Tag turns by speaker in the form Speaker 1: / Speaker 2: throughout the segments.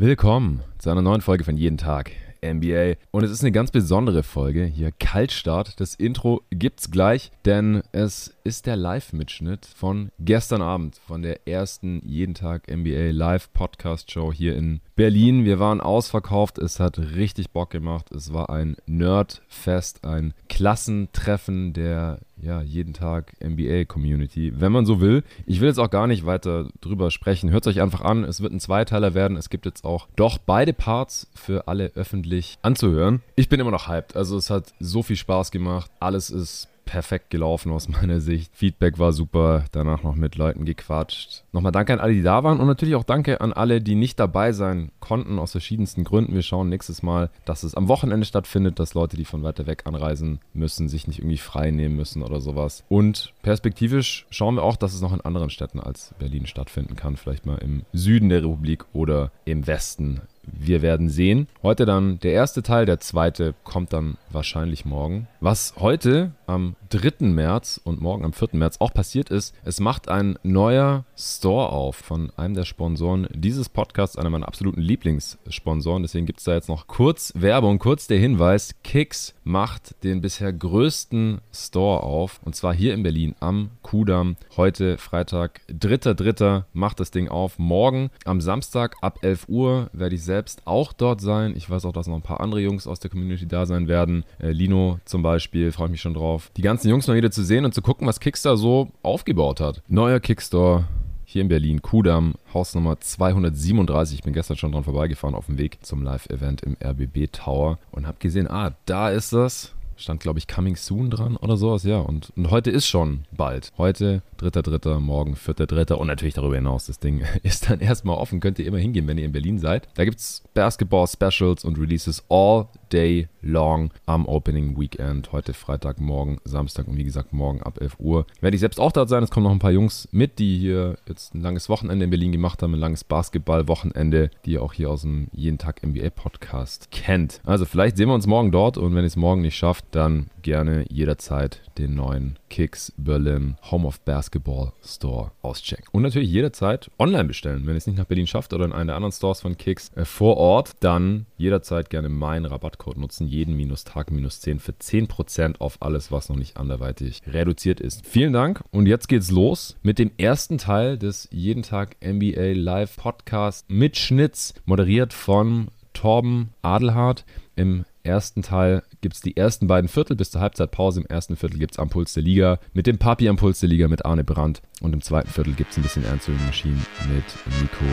Speaker 1: Willkommen zu einer neuen Folge von Jeden Tag NBA. Und es ist eine ganz besondere Folge. Hier Kaltstart. Das Intro gibt's gleich, denn es ist der Live-Mitschnitt von gestern Abend, von der ersten Jeden Tag NBA Live-Podcast-Show hier in Berlin. Wir waren ausverkauft. Es hat richtig Bock gemacht. Es war ein Nerdfest, ein Klassentreffen der ja, jeden Tag NBA-Community, wenn man so will. Ich will jetzt auch gar nicht weiter drüber sprechen. Hört es euch einfach an. Es wird ein Zweiteiler werden. Es gibt jetzt auch doch beide Parts für alle öffentlich anzuhören. Ich bin immer noch hyped. Also es hat so viel Spaß gemacht. Alles ist perfekt gelaufen aus meiner Sicht. Feedback war super, danach noch mit Leuten gequatscht. Nochmal danke an alle, die da waren und natürlich auch danke an alle, die nicht dabei sein konnten, aus verschiedensten Gründen. Wir schauen nächstes Mal, dass es am Wochenende stattfindet, dass Leute, die von weiter weg anreisen müssen, sich nicht irgendwie frei nehmen müssen oder sowas. Und perspektivisch schauen wir auch, dass es noch in anderen Städten als Berlin stattfinden kann. Vielleicht mal im Süden der Republik oder im Westen wir werden sehen. Heute dann der erste Teil, der zweite kommt dann wahrscheinlich morgen. Was heute am 3. März und morgen am 4. März auch passiert ist, es macht ein neuer Store auf von einem der Sponsoren dieses Podcasts, einer meiner absoluten Lieblingssponsoren. Deswegen gibt es da jetzt noch kurz Werbung, kurz der Hinweis. Kicks macht den bisher größten Store auf und zwar hier in Berlin am Kudamm. Heute Freitag, 3.3. macht das Ding auf. Morgen am Samstag ab 11 Uhr werde ich selbst auch dort sein. Ich weiß auch, dass noch ein paar andere Jungs aus der Community da sein werden. Äh, Lino zum Beispiel, freue ich mich schon drauf. Die ganzen Jungs noch wieder zu sehen und zu gucken, was Kickstar so aufgebaut hat. Neuer Kickstore hier in Berlin, Kudamm, Hausnummer 237. Ich bin gestern schon dran vorbeigefahren auf dem Weg zum Live-Event im RBB Tower und habe gesehen, ah, da ist das stand, glaube ich, Coming Soon dran oder sowas, ja. Und, und heute ist schon bald. Heute, 3.3., morgen, 4.3. und natürlich darüber hinaus. Das Ding ist dann erstmal offen. Könnt ihr immer hingehen, wenn ihr in Berlin seid. Da gibt es Basketball-Specials und Releases all day long am Opening Weekend. Heute Freitag, morgen Samstag und wie gesagt morgen ab 11 Uhr. Werde ich selbst auch dort sein. Es kommen noch ein paar Jungs mit, die hier jetzt ein langes Wochenende in Berlin gemacht haben, ein langes Basketball-Wochenende, die ihr auch hier aus dem Jeden Tag NBA Podcast kennt. Also vielleicht sehen wir uns morgen dort und wenn ihr es morgen nicht schafft, dann gerne jederzeit den neuen Kicks Berlin Home of Basketball Store auschecken. Und natürlich jederzeit online bestellen. Wenn ihr es nicht nach Berlin schafft oder in einen der anderen Stores von Kicks äh, vor Ort, dann jederzeit gerne meinen Rabattcode nutzen. Jeden minus Tag minus 10 für 10% auf alles, was noch nicht anderweitig reduziert ist. Vielen Dank und jetzt geht's los mit dem ersten Teil des Jeden Tag NBA Live Podcast mit Schnitz, moderiert von Torben Adelhardt. Im ersten Teil gibt es die ersten beiden Viertel bis zur Halbzeitpause. Im ersten Viertel gibt es Am Puls der Liga mit dem Papi Am Puls der Liga mit Arne Brandt. Und im zweiten Viertel gibt es ein bisschen Answering Machine mit Nico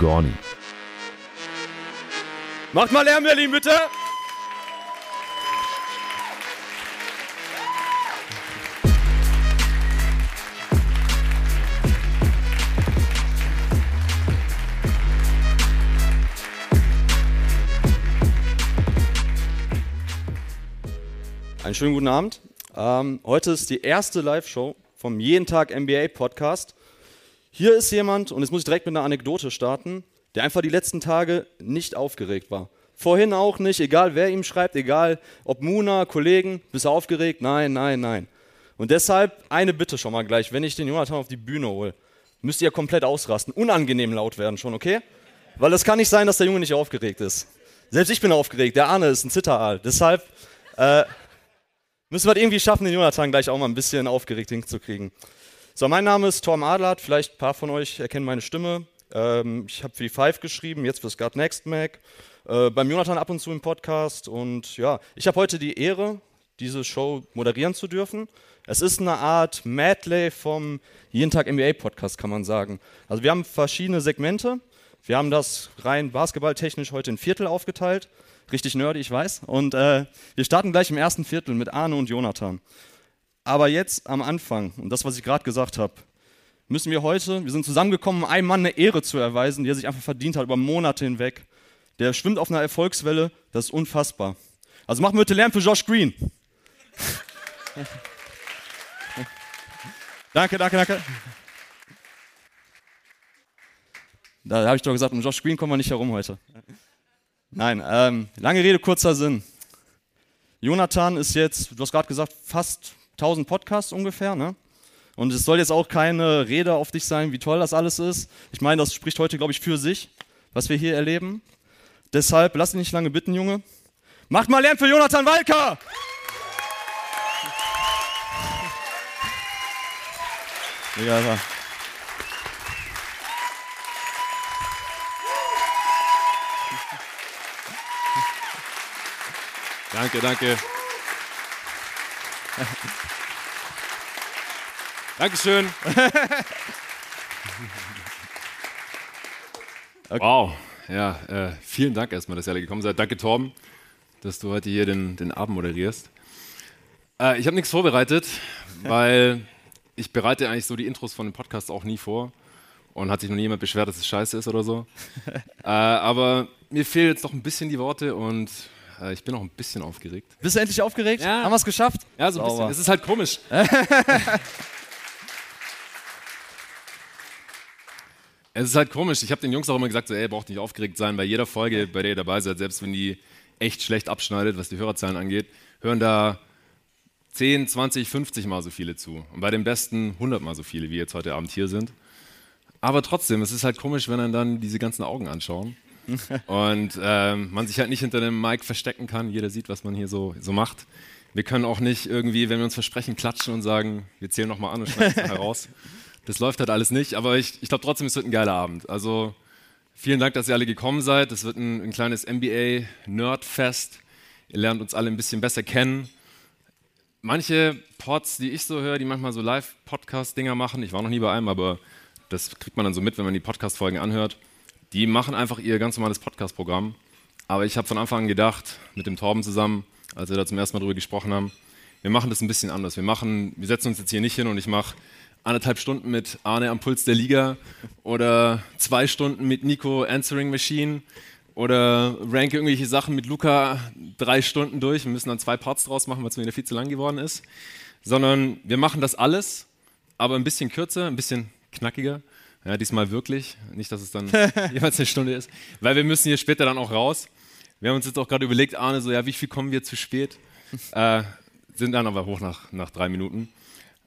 Speaker 1: Gorni.
Speaker 2: Macht mal Lärm, Berlin, bitte! Einen schönen guten Abend. Ähm, heute ist die erste Live-Show vom Jeden Tag NBA Podcast. Hier ist jemand, und jetzt muss ich direkt mit einer Anekdote starten, der einfach die letzten Tage nicht aufgeregt war. Vorhin auch nicht, egal wer ihm schreibt, egal ob Muna, Kollegen, bist du aufgeregt? Nein, nein, nein. Und deshalb eine Bitte schon mal gleich, wenn ich den Jonathan auf die Bühne hole, müsst ihr komplett ausrasten, unangenehm laut werden schon, okay? Weil es kann nicht sein, dass der Junge nicht aufgeregt ist. Selbst ich bin aufgeregt, der Arne ist ein Zitteraal. Deshalb äh, Müssen wir irgendwie schaffen, den Jonathan gleich auch mal ein bisschen aufgeregt hinzukriegen. So, mein Name ist Tom Adlert, vielleicht ein paar von euch erkennen meine Stimme. Ähm, ich habe für die Five geschrieben, jetzt fürs God Next Mac. Äh, beim Jonathan ab und zu im Podcast. Und ja, ich habe heute die Ehre, diese Show moderieren zu dürfen. Es ist eine Art Medley vom Jeden Tag NBA Podcast, kann man sagen. Also wir haben verschiedene Segmente. Wir haben das rein basketballtechnisch heute in Viertel aufgeteilt. Richtig nerdy, ich weiß. Und äh, wir starten gleich im ersten Viertel mit Arne und Jonathan. Aber jetzt am Anfang, und das, was ich gerade gesagt habe, müssen wir heute, wir sind zusammengekommen, um einem Mann eine Ehre zu erweisen, die er sich einfach verdient hat über Monate hinweg. Der schwimmt auf einer Erfolgswelle, das ist unfassbar. Also machen wir bitte Lärm für Josh Green. danke, danke, danke. Da habe ich doch gesagt, um Josh Green kommen wir nicht herum heute. Nein, ähm, lange Rede, kurzer Sinn. Jonathan ist jetzt, du hast gerade gesagt, fast 1000 Podcasts ungefähr, ne? Und es soll jetzt auch keine Rede auf dich sein, wie toll das alles ist. Ich meine, das spricht heute, glaube ich, für sich. was wir hier erleben. Deshalb, lass dich nicht lange bitten, Junge. Macht mal Lärm für Jonathan Walker! Digga, Alter.
Speaker 1: Danke, danke. Dankeschön. Wow. Ja, äh, vielen Dank erstmal, dass ihr alle gekommen seid. Danke, Torben, dass du heute hier den, den Abend moderierst. Äh, ich habe nichts vorbereitet, weil ich bereite eigentlich so die Intros von den Podcasts auch nie vor. Und hat sich noch nie jemand beschwert, dass es scheiße ist oder so. äh, aber mir fehlen jetzt noch ein bisschen die Worte und ich bin auch ein bisschen aufgeregt.
Speaker 2: Bist du endlich aufgeregt?
Speaker 1: Ja.
Speaker 2: Haben wir es geschafft?
Speaker 1: Ja, so ein
Speaker 2: Sauber.
Speaker 1: bisschen. Es ist halt komisch. es ist halt komisch. Ich habe den Jungs auch immer gesagt, so, ey, ihr braucht nicht aufgeregt sein. Bei jeder Folge, bei der ihr dabei seid, selbst wenn die echt schlecht abschneidet, was die Hörerzahlen angeht, hören da 10, 20, 50 Mal so viele zu. Und bei den besten 100 Mal so viele, wie jetzt heute Abend hier sind. Aber trotzdem, es ist halt komisch, wenn dann dann diese ganzen Augen anschauen. und ähm, man sich halt nicht hinter dem Mic verstecken kann. Jeder sieht, was man hier so, so macht. Wir können auch nicht irgendwie, wenn wir uns versprechen, klatschen und sagen, wir zählen nochmal an und schneiden es nachher raus. Das läuft halt alles nicht, aber ich, ich glaube trotzdem, es wird ein geiler Abend. Also vielen Dank, dass ihr alle gekommen seid. Es wird ein, ein kleines NBA-Nerdfest. Ihr lernt uns alle ein bisschen besser kennen. Manche Pods, die ich so höre, die manchmal so Live-Podcast-Dinger machen, ich war noch nie bei einem, aber das kriegt man dann so mit, wenn man die Podcast-Folgen anhört, die machen einfach ihr ganz normales Podcast-Programm. Aber ich habe von Anfang an gedacht, mit dem Torben zusammen, als wir da zum ersten Mal drüber gesprochen haben, wir machen das ein bisschen anders. Wir, machen, wir setzen uns jetzt hier nicht hin und ich mache anderthalb Stunden mit Arne am Puls der Liga oder zwei Stunden mit Nico Answering Machine oder ranke irgendwelche Sachen mit Luca drei Stunden durch. Wir müssen dann zwei Parts draus machen, weil es mir wieder viel zu lang geworden ist. Sondern wir machen das alles, aber ein bisschen kürzer, ein bisschen knackiger. Ja, diesmal wirklich. Nicht, dass es dann jeweils eine Stunde ist. Weil wir müssen hier später dann auch raus. Wir haben uns jetzt auch gerade überlegt, Arne, so, ja, wie viel kommen wir zu spät? Äh, sind dann aber hoch nach, nach drei Minuten.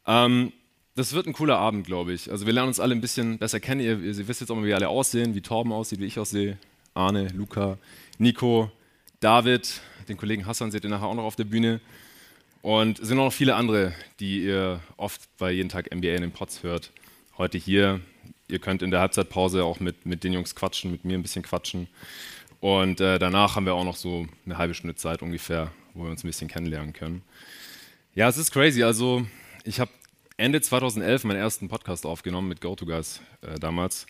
Speaker 1: Ähm, das wird ein cooler Abend, glaube ich. Also wir lernen uns alle ein bisschen besser kennen. Ihr, ihr wisst jetzt auch mal, wie wir alle aussehen, wie Torben aussieht, wie ich aussehe. Arne, Luca, Nico, David, den Kollegen Hassan seht ihr nachher auch noch auf der Bühne. Und es sind auch noch viele andere, die ihr oft bei jeden Tag NBA in den Pots hört. Heute hier. Ihr könnt in der Halbzeitpause auch mit, mit den Jungs quatschen, mit mir ein bisschen quatschen. Und äh, danach haben wir auch noch so eine halbe Stunde Zeit ungefähr, wo wir uns ein bisschen kennenlernen können. Ja, es ist crazy. Also, ich habe Ende 2011 meinen ersten Podcast aufgenommen mit GoToGuys äh, damals.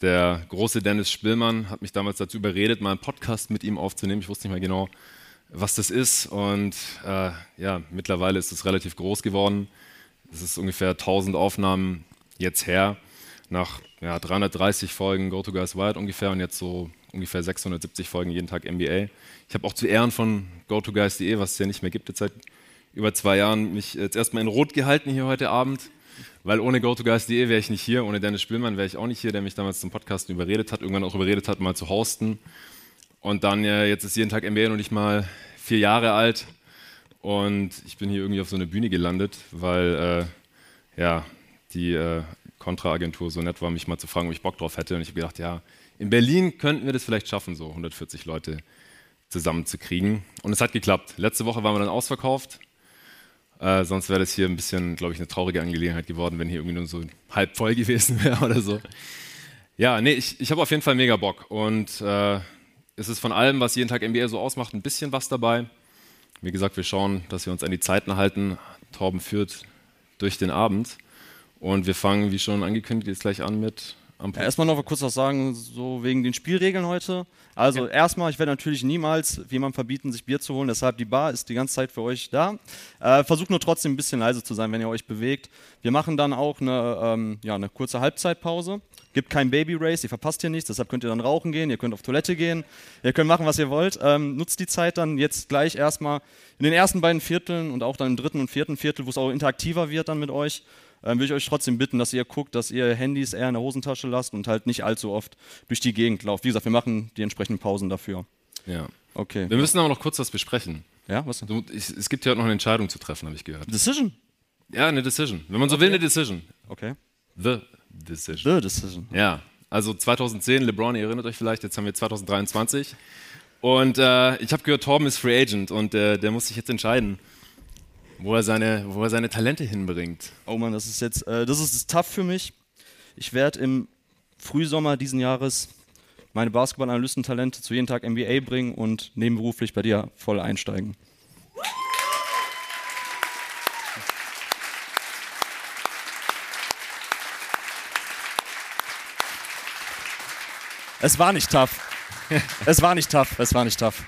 Speaker 1: Der große Dennis Spillmann hat mich damals dazu überredet, mal einen Podcast mit ihm aufzunehmen. Ich wusste nicht mehr genau, was das ist. Und äh, ja, mittlerweile ist es relativ groß geworden. Es ist ungefähr 1000 Aufnahmen jetzt her. Nach ja, 330 Folgen Go to Guys Wild ungefähr und jetzt so ungefähr 670 Folgen jeden Tag NBA. Ich habe auch zu Ehren von GoToGuys.de, was es ja nicht mehr gibt, jetzt seit über zwei Jahren, mich jetzt erstmal in Rot gehalten hier heute Abend. Weil ohne GoToGuys.de wäre ich nicht hier, ohne Dennis Spielmann wäre ich auch nicht hier, der mich damals zum Podcasten überredet hat, irgendwann auch überredet hat, mal zu hosten. Und dann, ja, jetzt ist jeden Tag NBA noch nicht mal vier Jahre alt. Und ich bin hier irgendwie auf so einer Bühne gelandet, weil äh, ja, die äh, Kontra-Agentur so nett war, mich mal zu fragen, ob ich Bock drauf hätte. Und ich habe gedacht, ja, in Berlin könnten wir das vielleicht schaffen, so 140 Leute zusammenzukriegen. Und es hat geklappt. Letzte Woche waren wir dann ausverkauft. Äh, sonst wäre das hier ein bisschen, glaube ich, eine traurige Angelegenheit geworden, wenn hier irgendwie nur so halb voll gewesen wäre oder so. Ja, nee, ich, ich habe auf jeden Fall mega Bock. Und äh, es ist von allem, was jeden Tag NBA so ausmacht, ein bisschen was dabei. Wie gesagt, wir schauen, dass wir uns an die Zeiten halten. Torben führt durch den Abend. Und wir fangen, wie schon angekündigt, jetzt gleich an mit am
Speaker 2: Ja, erstmal noch kurz was sagen, so wegen den Spielregeln heute. Also erstmal, ich werde natürlich niemals jemandem verbieten, sich Bier zu holen, deshalb die Bar ist die ganze Zeit für euch da. Äh, versucht nur trotzdem ein bisschen leise zu sein, wenn ihr euch bewegt. Wir machen dann auch eine, ähm, ja, eine kurze Halbzeitpause. Gibt kein Baby Race, ihr verpasst hier nichts, deshalb könnt ihr dann rauchen gehen, ihr könnt auf Toilette gehen, ihr könnt machen, was ihr wollt. Ähm, nutzt die Zeit dann jetzt gleich erstmal in den ersten beiden Vierteln und auch dann im dritten und vierten Viertel, wo es auch interaktiver wird dann mit euch ähm, würde ich euch trotzdem bitten, dass ihr guckt, dass ihr Handys eher in der Hosentasche lasst und halt nicht allzu oft durch die Gegend lauft. Wie gesagt, wir machen die entsprechenden Pausen dafür.
Speaker 1: Ja.
Speaker 2: Okay.
Speaker 1: Wir müssen aber noch kurz was besprechen.
Speaker 2: Ja, was denn?
Speaker 1: Du, ich, es gibt ja heute noch eine Entscheidung zu treffen, habe ich gehört.
Speaker 2: Decision.
Speaker 1: Ja, eine Decision. Wenn man so will, eine Decision.
Speaker 2: Okay.
Speaker 1: The Decision.
Speaker 2: The Decision.
Speaker 1: Ja. Also 2010, LeBron, ihr erinnert euch vielleicht, jetzt haben wir 2023. Und äh, ich habe gehört, Torben ist Free Agent und äh, der muss sich jetzt entscheiden, wo er seine, wo er seine Talente hinbringt.
Speaker 2: Oh Mann, das ist jetzt, äh, das ist tough für mich. Ich werde im Frühsommer diesen Jahres meine Basketball-Analystentalente zu jeden Tag NBA bringen und nebenberuflich bei dir voll einsteigen. Es war nicht tough. Es war nicht tough. Es war nicht tough.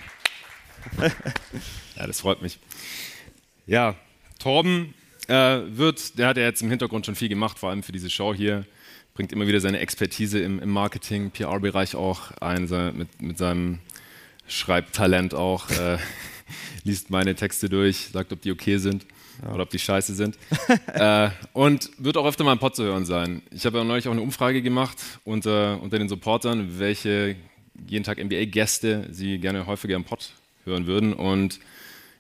Speaker 1: ja, das freut mich. Ja, Torben äh, wird, der hat ja jetzt im Hintergrund schon viel gemacht, vor allem für diese Show hier. Bringt immer wieder seine Expertise im, im Marketing, PR-Bereich auch ein, mit, mit seinem Schreibtalent auch. Äh, liest meine Texte durch, sagt, ob die okay sind ja. oder ob die scheiße sind. äh, und wird auch öfter mal im Pod zu hören sein. Ich habe ja neulich auch eine Umfrage gemacht unter, unter den Supportern, welche jeden Tag NBA-Gäste sie gerne häufiger im Pod hören würden. Und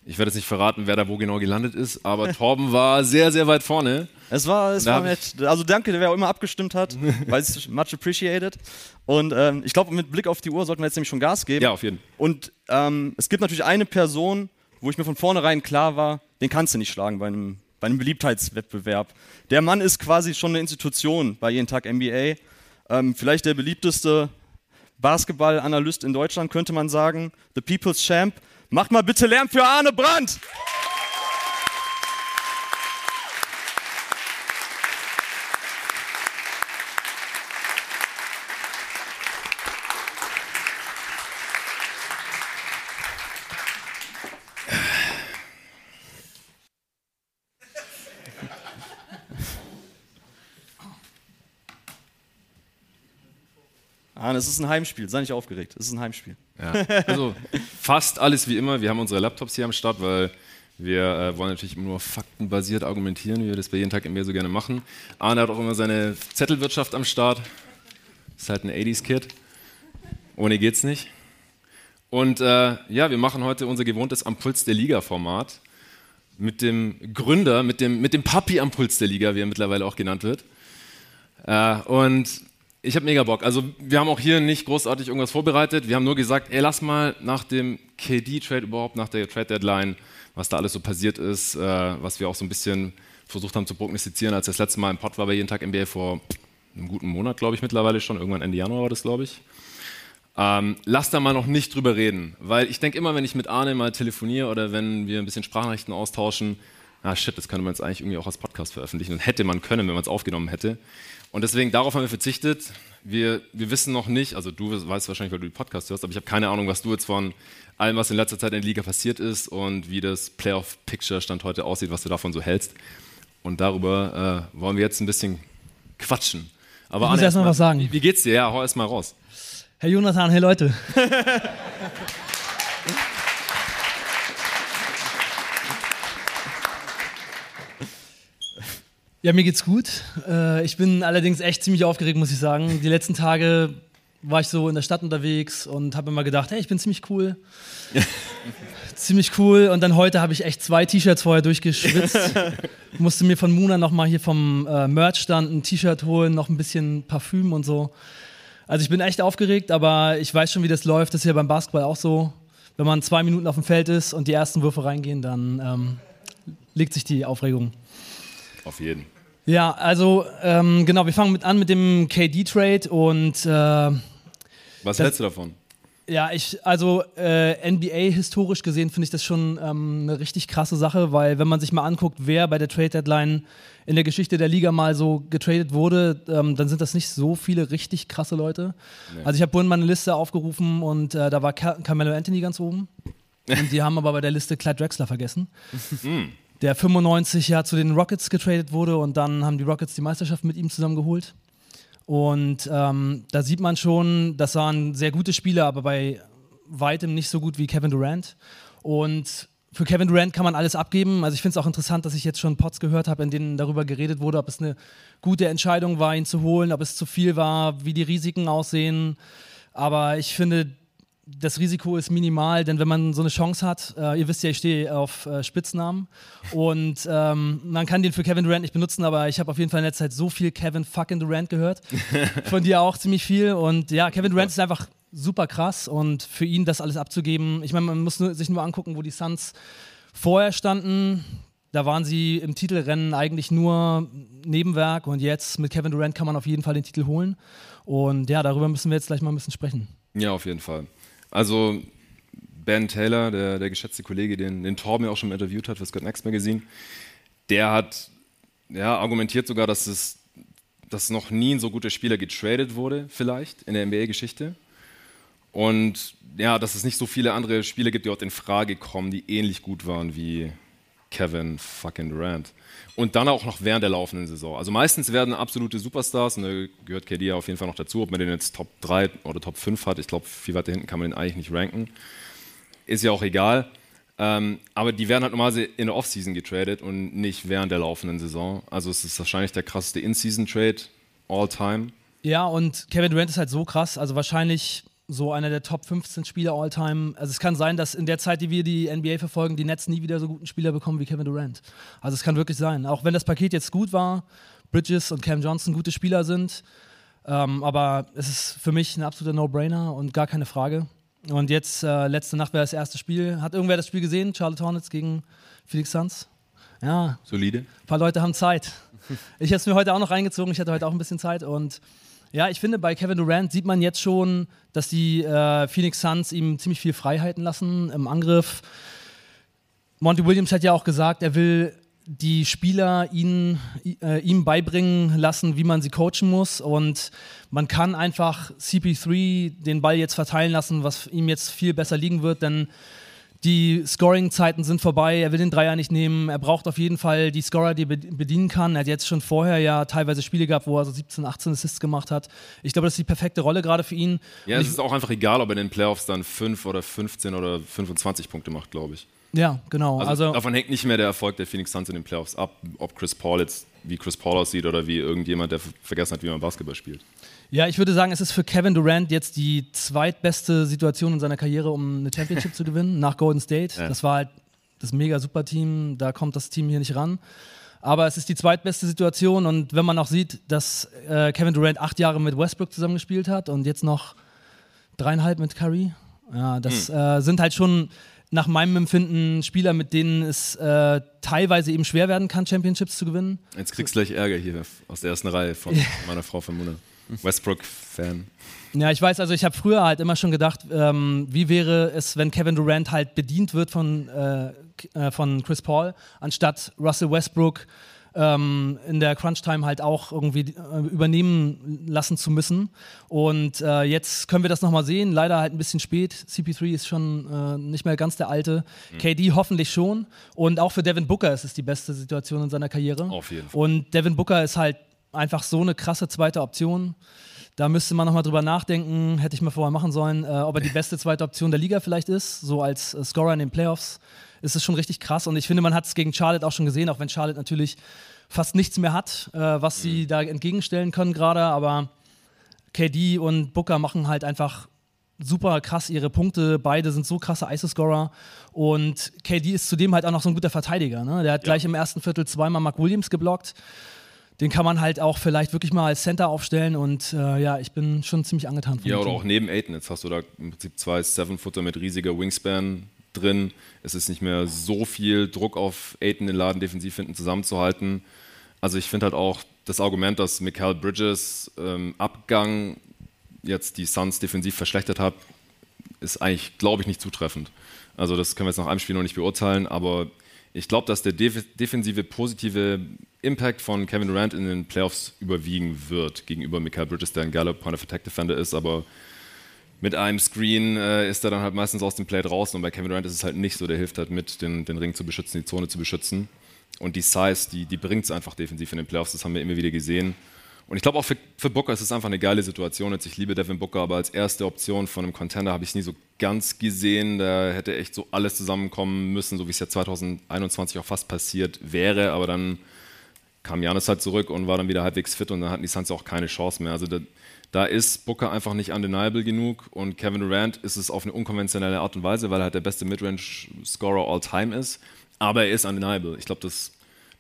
Speaker 1: ich werde jetzt nicht verraten, wer da wo genau gelandet ist, aber Torben war sehr, sehr weit vorne.
Speaker 2: Es war, es war nett. Also danke, wer auch immer abgestimmt hat, weil es much appreciated. Und ähm, ich glaube, mit Blick auf die Uhr sollten wir jetzt nämlich schon Gas geben.
Speaker 1: Ja, auf jeden Fall.
Speaker 2: Und ähm, es gibt natürlich eine Person, wo ich mir von vornherein klar war, den kannst du nicht schlagen bei einem, bei einem Beliebtheitswettbewerb. Der Mann ist quasi schon eine Institution bei jeden Tag NBA. Ähm, vielleicht der beliebteste Basketball-Analyst in Deutschland, könnte man sagen. The People's Champ. Macht mal bitte Lärm für Arne Brandt! Mann, es ist ein Heimspiel, sei nicht aufgeregt, es ist ein Heimspiel.
Speaker 1: Ja. Also fast alles wie immer. Wir haben unsere Laptops hier am Start, weil wir äh, wollen natürlich nur faktenbasiert argumentieren, wie wir das bei jeden Tag im Meer so gerne machen. Arne hat auch immer seine Zettelwirtschaft am Start. Ist halt ein 80s-Kid. Ohne geht's nicht. Und äh, ja, wir machen heute unser gewohntes Am Puls der Liga-Format mit dem Gründer, mit dem, mit dem Papi am Puls der Liga, wie er mittlerweile auch genannt wird. Äh, und ich habe mega Bock. Also wir haben auch hier nicht großartig irgendwas vorbereitet. Wir haben nur gesagt, ey, lass mal nach dem KD-Trade überhaupt, nach der Trade-Deadline, was da alles so passiert ist, äh, was wir auch so ein bisschen versucht haben zu prognostizieren, als das letzte Mal im Pod war bei jeden Tag NBA vor einem guten Monat, glaube ich, mittlerweile schon. Irgendwann Ende Januar war das, glaube ich. Ähm, lass da mal noch nicht drüber reden, weil ich denke immer, wenn ich mit Arne mal telefoniere oder wenn wir ein bisschen Sprachnachrichten austauschen, ah shit, das könnte man jetzt eigentlich irgendwie auch als Podcast veröffentlichen und hätte man können, wenn man es aufgenommen hätte. Und deswegen darauf haben wir verzichtet. Wir, wir wissen noch nicht, also du weißt wahrscheinlich, weil du den Podcast hörst, aber ich habe keine Ahnung, was du jetzt von allem, was in letzter Zeit in der Liga passiert ist und wie das Playoff-Picture-Stand heute aussieht, was du davon so hältst. Und darüber äh, wollen wir jetzt ein bisschen quatschen.
Speaker 3: Aber ich muss erstmal was sagen.
Speaker 1: Wie, wie, geht's dir? Ja, hau erst mal raus.
Speaker 3: Herr Jonathan, hey Leute. Ja, mir geht's gut. Äh, ich bin allerdings echt ziemlich aufgeregt, muss ich sagen. Die letzten Tage war ich so in der Stadt unterwegs und habe immer gedacht, hey, ich bin ziemlich cool. ziemlich cool. Und dann heute habe ich echt zwei T-Shirts vorher durchgeschwitzt. Musste mir von Muna nochmal hier vom äh, Merch-Stand ein T-Shirt holen, noch ein bisschen Parfüm und so. Also ich bin echt aufgeregt, aber ich weiß schon, wie das läuft. Das ist ja beim Basketball auch so. Wenn man zwei Minuten auf dem Feld ist und die ersten Würfe reingehen, dann ähm, legt sich die Aufregung.
Speaker 1: Auf jeden.
Speaker 3: Ja, also ähm, genau, wir fangen mit an mit dem KD-Trade und äh,
Speaker 1: was hältst du davon?
Speaker 3: Ja, ich, also äh, NBA historisch gesehen finde ich das schon ähm, eine richtig krasse Sache, weil wenn man sich mal anguckt, wer bei der Trade Deadline in der Geschichte der Liga mal so getradet wurde, ähm, dann sind das nicht so viele richtig krasse Leute. Nee. Also ich habe vorhin mal eine Liste aufgerufen und äh, da war Carmelo Anthony ganz oben. und die haben aber bei der Liste Clyde Drexler vergessen. Der 95 ja zu den Rockets getradet wurde und dann haben die Rockets die Meisterschaft mit ihm zusammen geholt. Und ähm, da sieht man schon, das waren sehr gute Spieler, aber bei weitem nicht so gut wie Kevin Durant. Und für Kevin Durant kann man alles abgeben. Also ich finde es auch interessant, dass ich jetzt schon Pots gehört habe, in denen darüber geredet wurde, ob es eine gute Entscheidung war, ihn zu holen, ob es zu viel war, wie die Risiken aussehen. Aber ich finde, das Risiko ist minimal, denn wenn man so eine Chance hat, äh, ihr wisst ja, ich stehe auf äh, Spitznamen und ähm, man kann den für Kevin Durant nicht benutzen, aber ich habe auf jeden Fall in letzter Zeit so viel Kevin fucking Durant gehört. Von dir auch ziemlich viel und ja, Kevin Durant ist einfach super krass und für ihn das alles abzugeben, ich meine, man muss nur, sich nur angucken, wo die Suns vorher standen. Da waren sie im Titelrennen eigentlich nur Nebenwerk und jetzt mit Kevin Durant kann man auf jeden Fall den Titel holen. Und ja, darüber müssen wir jetzt gleich mal ein bisschen sprechen.
Speaker 1: Ja, auf jeden Fall. Also Ben Taylor, der, der geschätzte Kollege, den, den Torben ja auch schon interviewt hat für Scott Next Magazine, der hat ja, argumentiert sogar, dass es dass noch nie ein so guter Spieler getradet wurde, vielleicht in der NBA-Geschichte. Und ja, dass es nicht so viele andere Spieler gibt, die dort in Frage kommen, die ähnlich gut waren wie Kevin fucking Durant. Und dann auch noch während der laufenden Saison. Also meistens werden absolute Superstars, da gehört KD ja auf jeden Fall noch dazu, ob man den jetzt Top 3 oder Top 5 hat, ich glaube, viel weiter hinten kann man den eigentlich nicht ranken. Ist ja auch egal. Ähm, aber die werden halt normalerweise in der Offseason getradet und nicht während der laufenden Saison. Also es ist wahrscheinlich der krasseste In-Season-Trade all time.
Speaker 3: Ja, und Kevin Durant ist halt so krass. Also wahrscheinlich so einer der Top 15 Spieler all time. Also es kann sein, dass in der Zeit, die wir die NBA verfolgen, die Nets nie wieder so guten Spieler bekommen wie Kevin Durant. Also es kann wirklich sein. Auch wenn das Paket jetzt gut war, Bridges und Cam Johnson gute Spieler sind. Ähm, aber es ist für mich ein absoluter No-Brainer und gar keine Frage. Und jetzt, äh, letzte Nacht wäre das erste Spiel. Hat irgendwer das Spiel gesehen? Charlotte Hornets gegen Felix Suns? Ja.
Speaker 1: Solide.
Speaker 3: Ein paar Leute haben Zeit. Ich habe es mir heute auch noch reingezogen. Ich hatte heute auch ein bisschen Zeit und ja, ich finde, bei Kevin Durant sieht man jetzt schon, dass die äh, Phoenix Suns ihm ziemlich viel Freiheiten lassen im Angriff. Monty Williams hat ja auch gesagt, er will die Spieler ihn, äh, ihm beibringen lassen, wie man sie coachen muss. Und man kann einfach CP3 den Ball jetzt verteilen lassen, was ihm jetzt viel besser liegen wird, denn die Scoring-Zeiten sind vorbei, er will den Dreier nicht nehmen, er braucht auf jeden Fall die Scorer, die er bedienen kann. Er hat jetzt schon vorher ja teilweise Spiele gehabt, wo er so 17, 18 Assists gemacht hat. Ich glaube, das ist die perfekte Rolle gerade für ihn.
Speaker 1: Ja, es ist auch einfach egal, ob er in den Playoffs dann 5 oder 15 oder 25 Punkte macht, glaube ich.
Speaker 3: Ja, genau.
Speaker 1: Also, also, davon hängt nicht mehr der Erfolg der Phoenix Suns in den Playoffs ab, ob Chris Paul jetzt wie Chris Paul aussieht oder wie irgendjemand, der vergessen hat, wie man Basketball spielt.
Speaker 3: Ja, ich würde sagen, es ist für Kevin Durant jetzt die zweitbeste Situation in seiner Karriere, um eine Championship zu gewinnen, nach Golden State. Ja. Das war halt das mega super Team, da kommt das Team hier nicht ran. Aber es ist die zweitbeste Situation und wenn man auch sieht, dass äh, Kevin Durant acht Jahre mit Westbrook zusammengespielt hat und jetzt noch dreieinhalb mit Curry, ja, das hm. äh, sind halt schon nach meinem Empfinden Spieler, mit denen es äh, teilweise eben schwer werden kann, Championships zu gewinnen.
Speaker 1: Jetzt kriegst du gleich Ärger hier aus der ersten Reihe von meiner Frau von Mona. Westbrook-Fan.
Speaker 3: Ja, ich weiß, also ich habe früher halt immer schon gedacht, ähm, wie wäre es, wenn Kevin Durant halt bedient wird von, äh, äh, von Chris Paul, anstatt Russell Westbrook ähm, in der Crunch-Time halt auch irgendwie äh, übernehmen lassen zu müssen. Und äh, jetzt können wir das nochmal sehen, leider halt ein bisschen spät. CP3 ist schon äh, nicht mehr ganz der alte. Mhm. KD hoffentlich schon. Und auch für Devin Booker ist es die beste Situation in seiner Karriere.
Speaker 1: Auf jeden Fall.
Speaker 3: Und Devin Booker ist halt einfach so eine krasse zweite Option. Da müsste man nochmal drüber nachdenken, hätte ich mal vorher machen sollen, äh, ob er die beste zweite Option der Liga vielleicht ist, so als äh, Scorer in den Playoffs. Ist es schon richtig krass und ich finde, man hat es gegen Charlotte auch schon gesehen, auch wenn Charlotte natürlich fast nichts mehr hat, äh, was sie mhm. da entgegenstellen können gerade, aber KD und Booker machen halt einfach super krass ihre Punkte. Beide sind so krasse ISO-Scorer. Und KD ist zudem halt auch noch so ein guter Verteidiger. Ne? Der hat ja. gleich im ersten Viertel zweimal Mark Williams geblockt den kann man halt auch vielleicht wirklich mal als Center aufstellen und äh, ja, ich bin schon ziemlich angetan
Speaker 1: von Ja, oder Team. auch neben Aiden. Jetzt hast du da im Prinzip zwei Seven-Footer mit riesiger Wingspan drin. Es ist nicht mehr so viel Druck auf Aiden, den Laden defensiv hinten zusammenzuhalten. Also ich finde halt auch das Argument, dass Michael Bridges ähm, Abgang jetzt die Suns defensiv verschlechtert hat, ist eigentlich, glaube ich, nicht zutreffend. Also das können wir jetzt nach einem Spiel noch nicht beurteilen, aber ich glaube, dass der defensive positive Impact von Kevin Durant in den Playoffs überwiegen wird gegenüber Michael Bridges, der ein geiler Point of Attack Defender ist, aber mit einem Screen äh, ist er dann halt meistens aus dem Play draußen und bei Kevin Durant ist es halt nicht so, der hilft halt mit, den, den Ring zu beschützen, die Zone zu beschützen. Und die Size, die, die bringt es einfach defensiv in den Playoffs, das haben wir immer wieder gesehen. Und ich glaube auch für, für Booker ist es einfach eine geile Situation. Jetzt, ich liebe Devin Booker, aber als erste Option von einem Contender habe ich es nie so ganz gesehen. Da hätte echt so alles zusammenkommen müssen, so wie es ja 2021 auch fast passiert wäre. Aber dann kam Janis halt zurück und war dann wieder halbwegs fit und dann hatten die Suns auch keine Chance mehr. Also da, da ist Booker einfach nicht undeniable genug und Kevin Durant ist es auf eine unkonventionelle Art und Weise, weil er halt der beste Midrange-Scorer all time ist. Aber er ist undeniable. Ich glaube, das,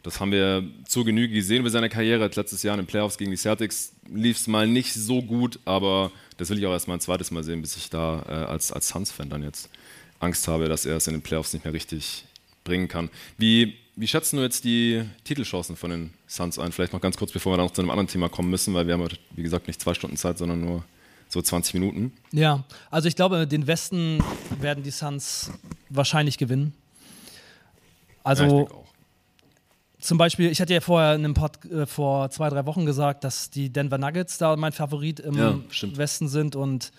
Speaker 1: das haben wir zur Genüge gesehen über seine Karriere. Letztes Jahr in den Playoffs gegen die Celtics lief es mal nicht so gut, aber das will ich auch erst mal ein zweites Mal sehen, bis ich da äh, als, als Suns-Fan dann jetzt Angst habe, dass er es in den Playoffs nicht mehr richtig bringen kann. Wie, wie schätzen du jetzt die Titelchancen von den Suns ein? Vielleicht noch ganz kurz, bevor wir dann noch zu einem anderen Thema kommen müssen, weil wir haben, wie gesagt, nicht zwei Stunden Zeit, sondern nur so 20 Minuten.
Speaker 3: Ja, also ich glaube, den Westen werden die Suns wahrscheinlich gewinnen. Also ja, zum Beispiel, ich hatte ja vorher in einem Pod äh, vor zwei, drei Wochen gesagt, dass die Denver Nuggets da mein Favorit im ja, Westen sind und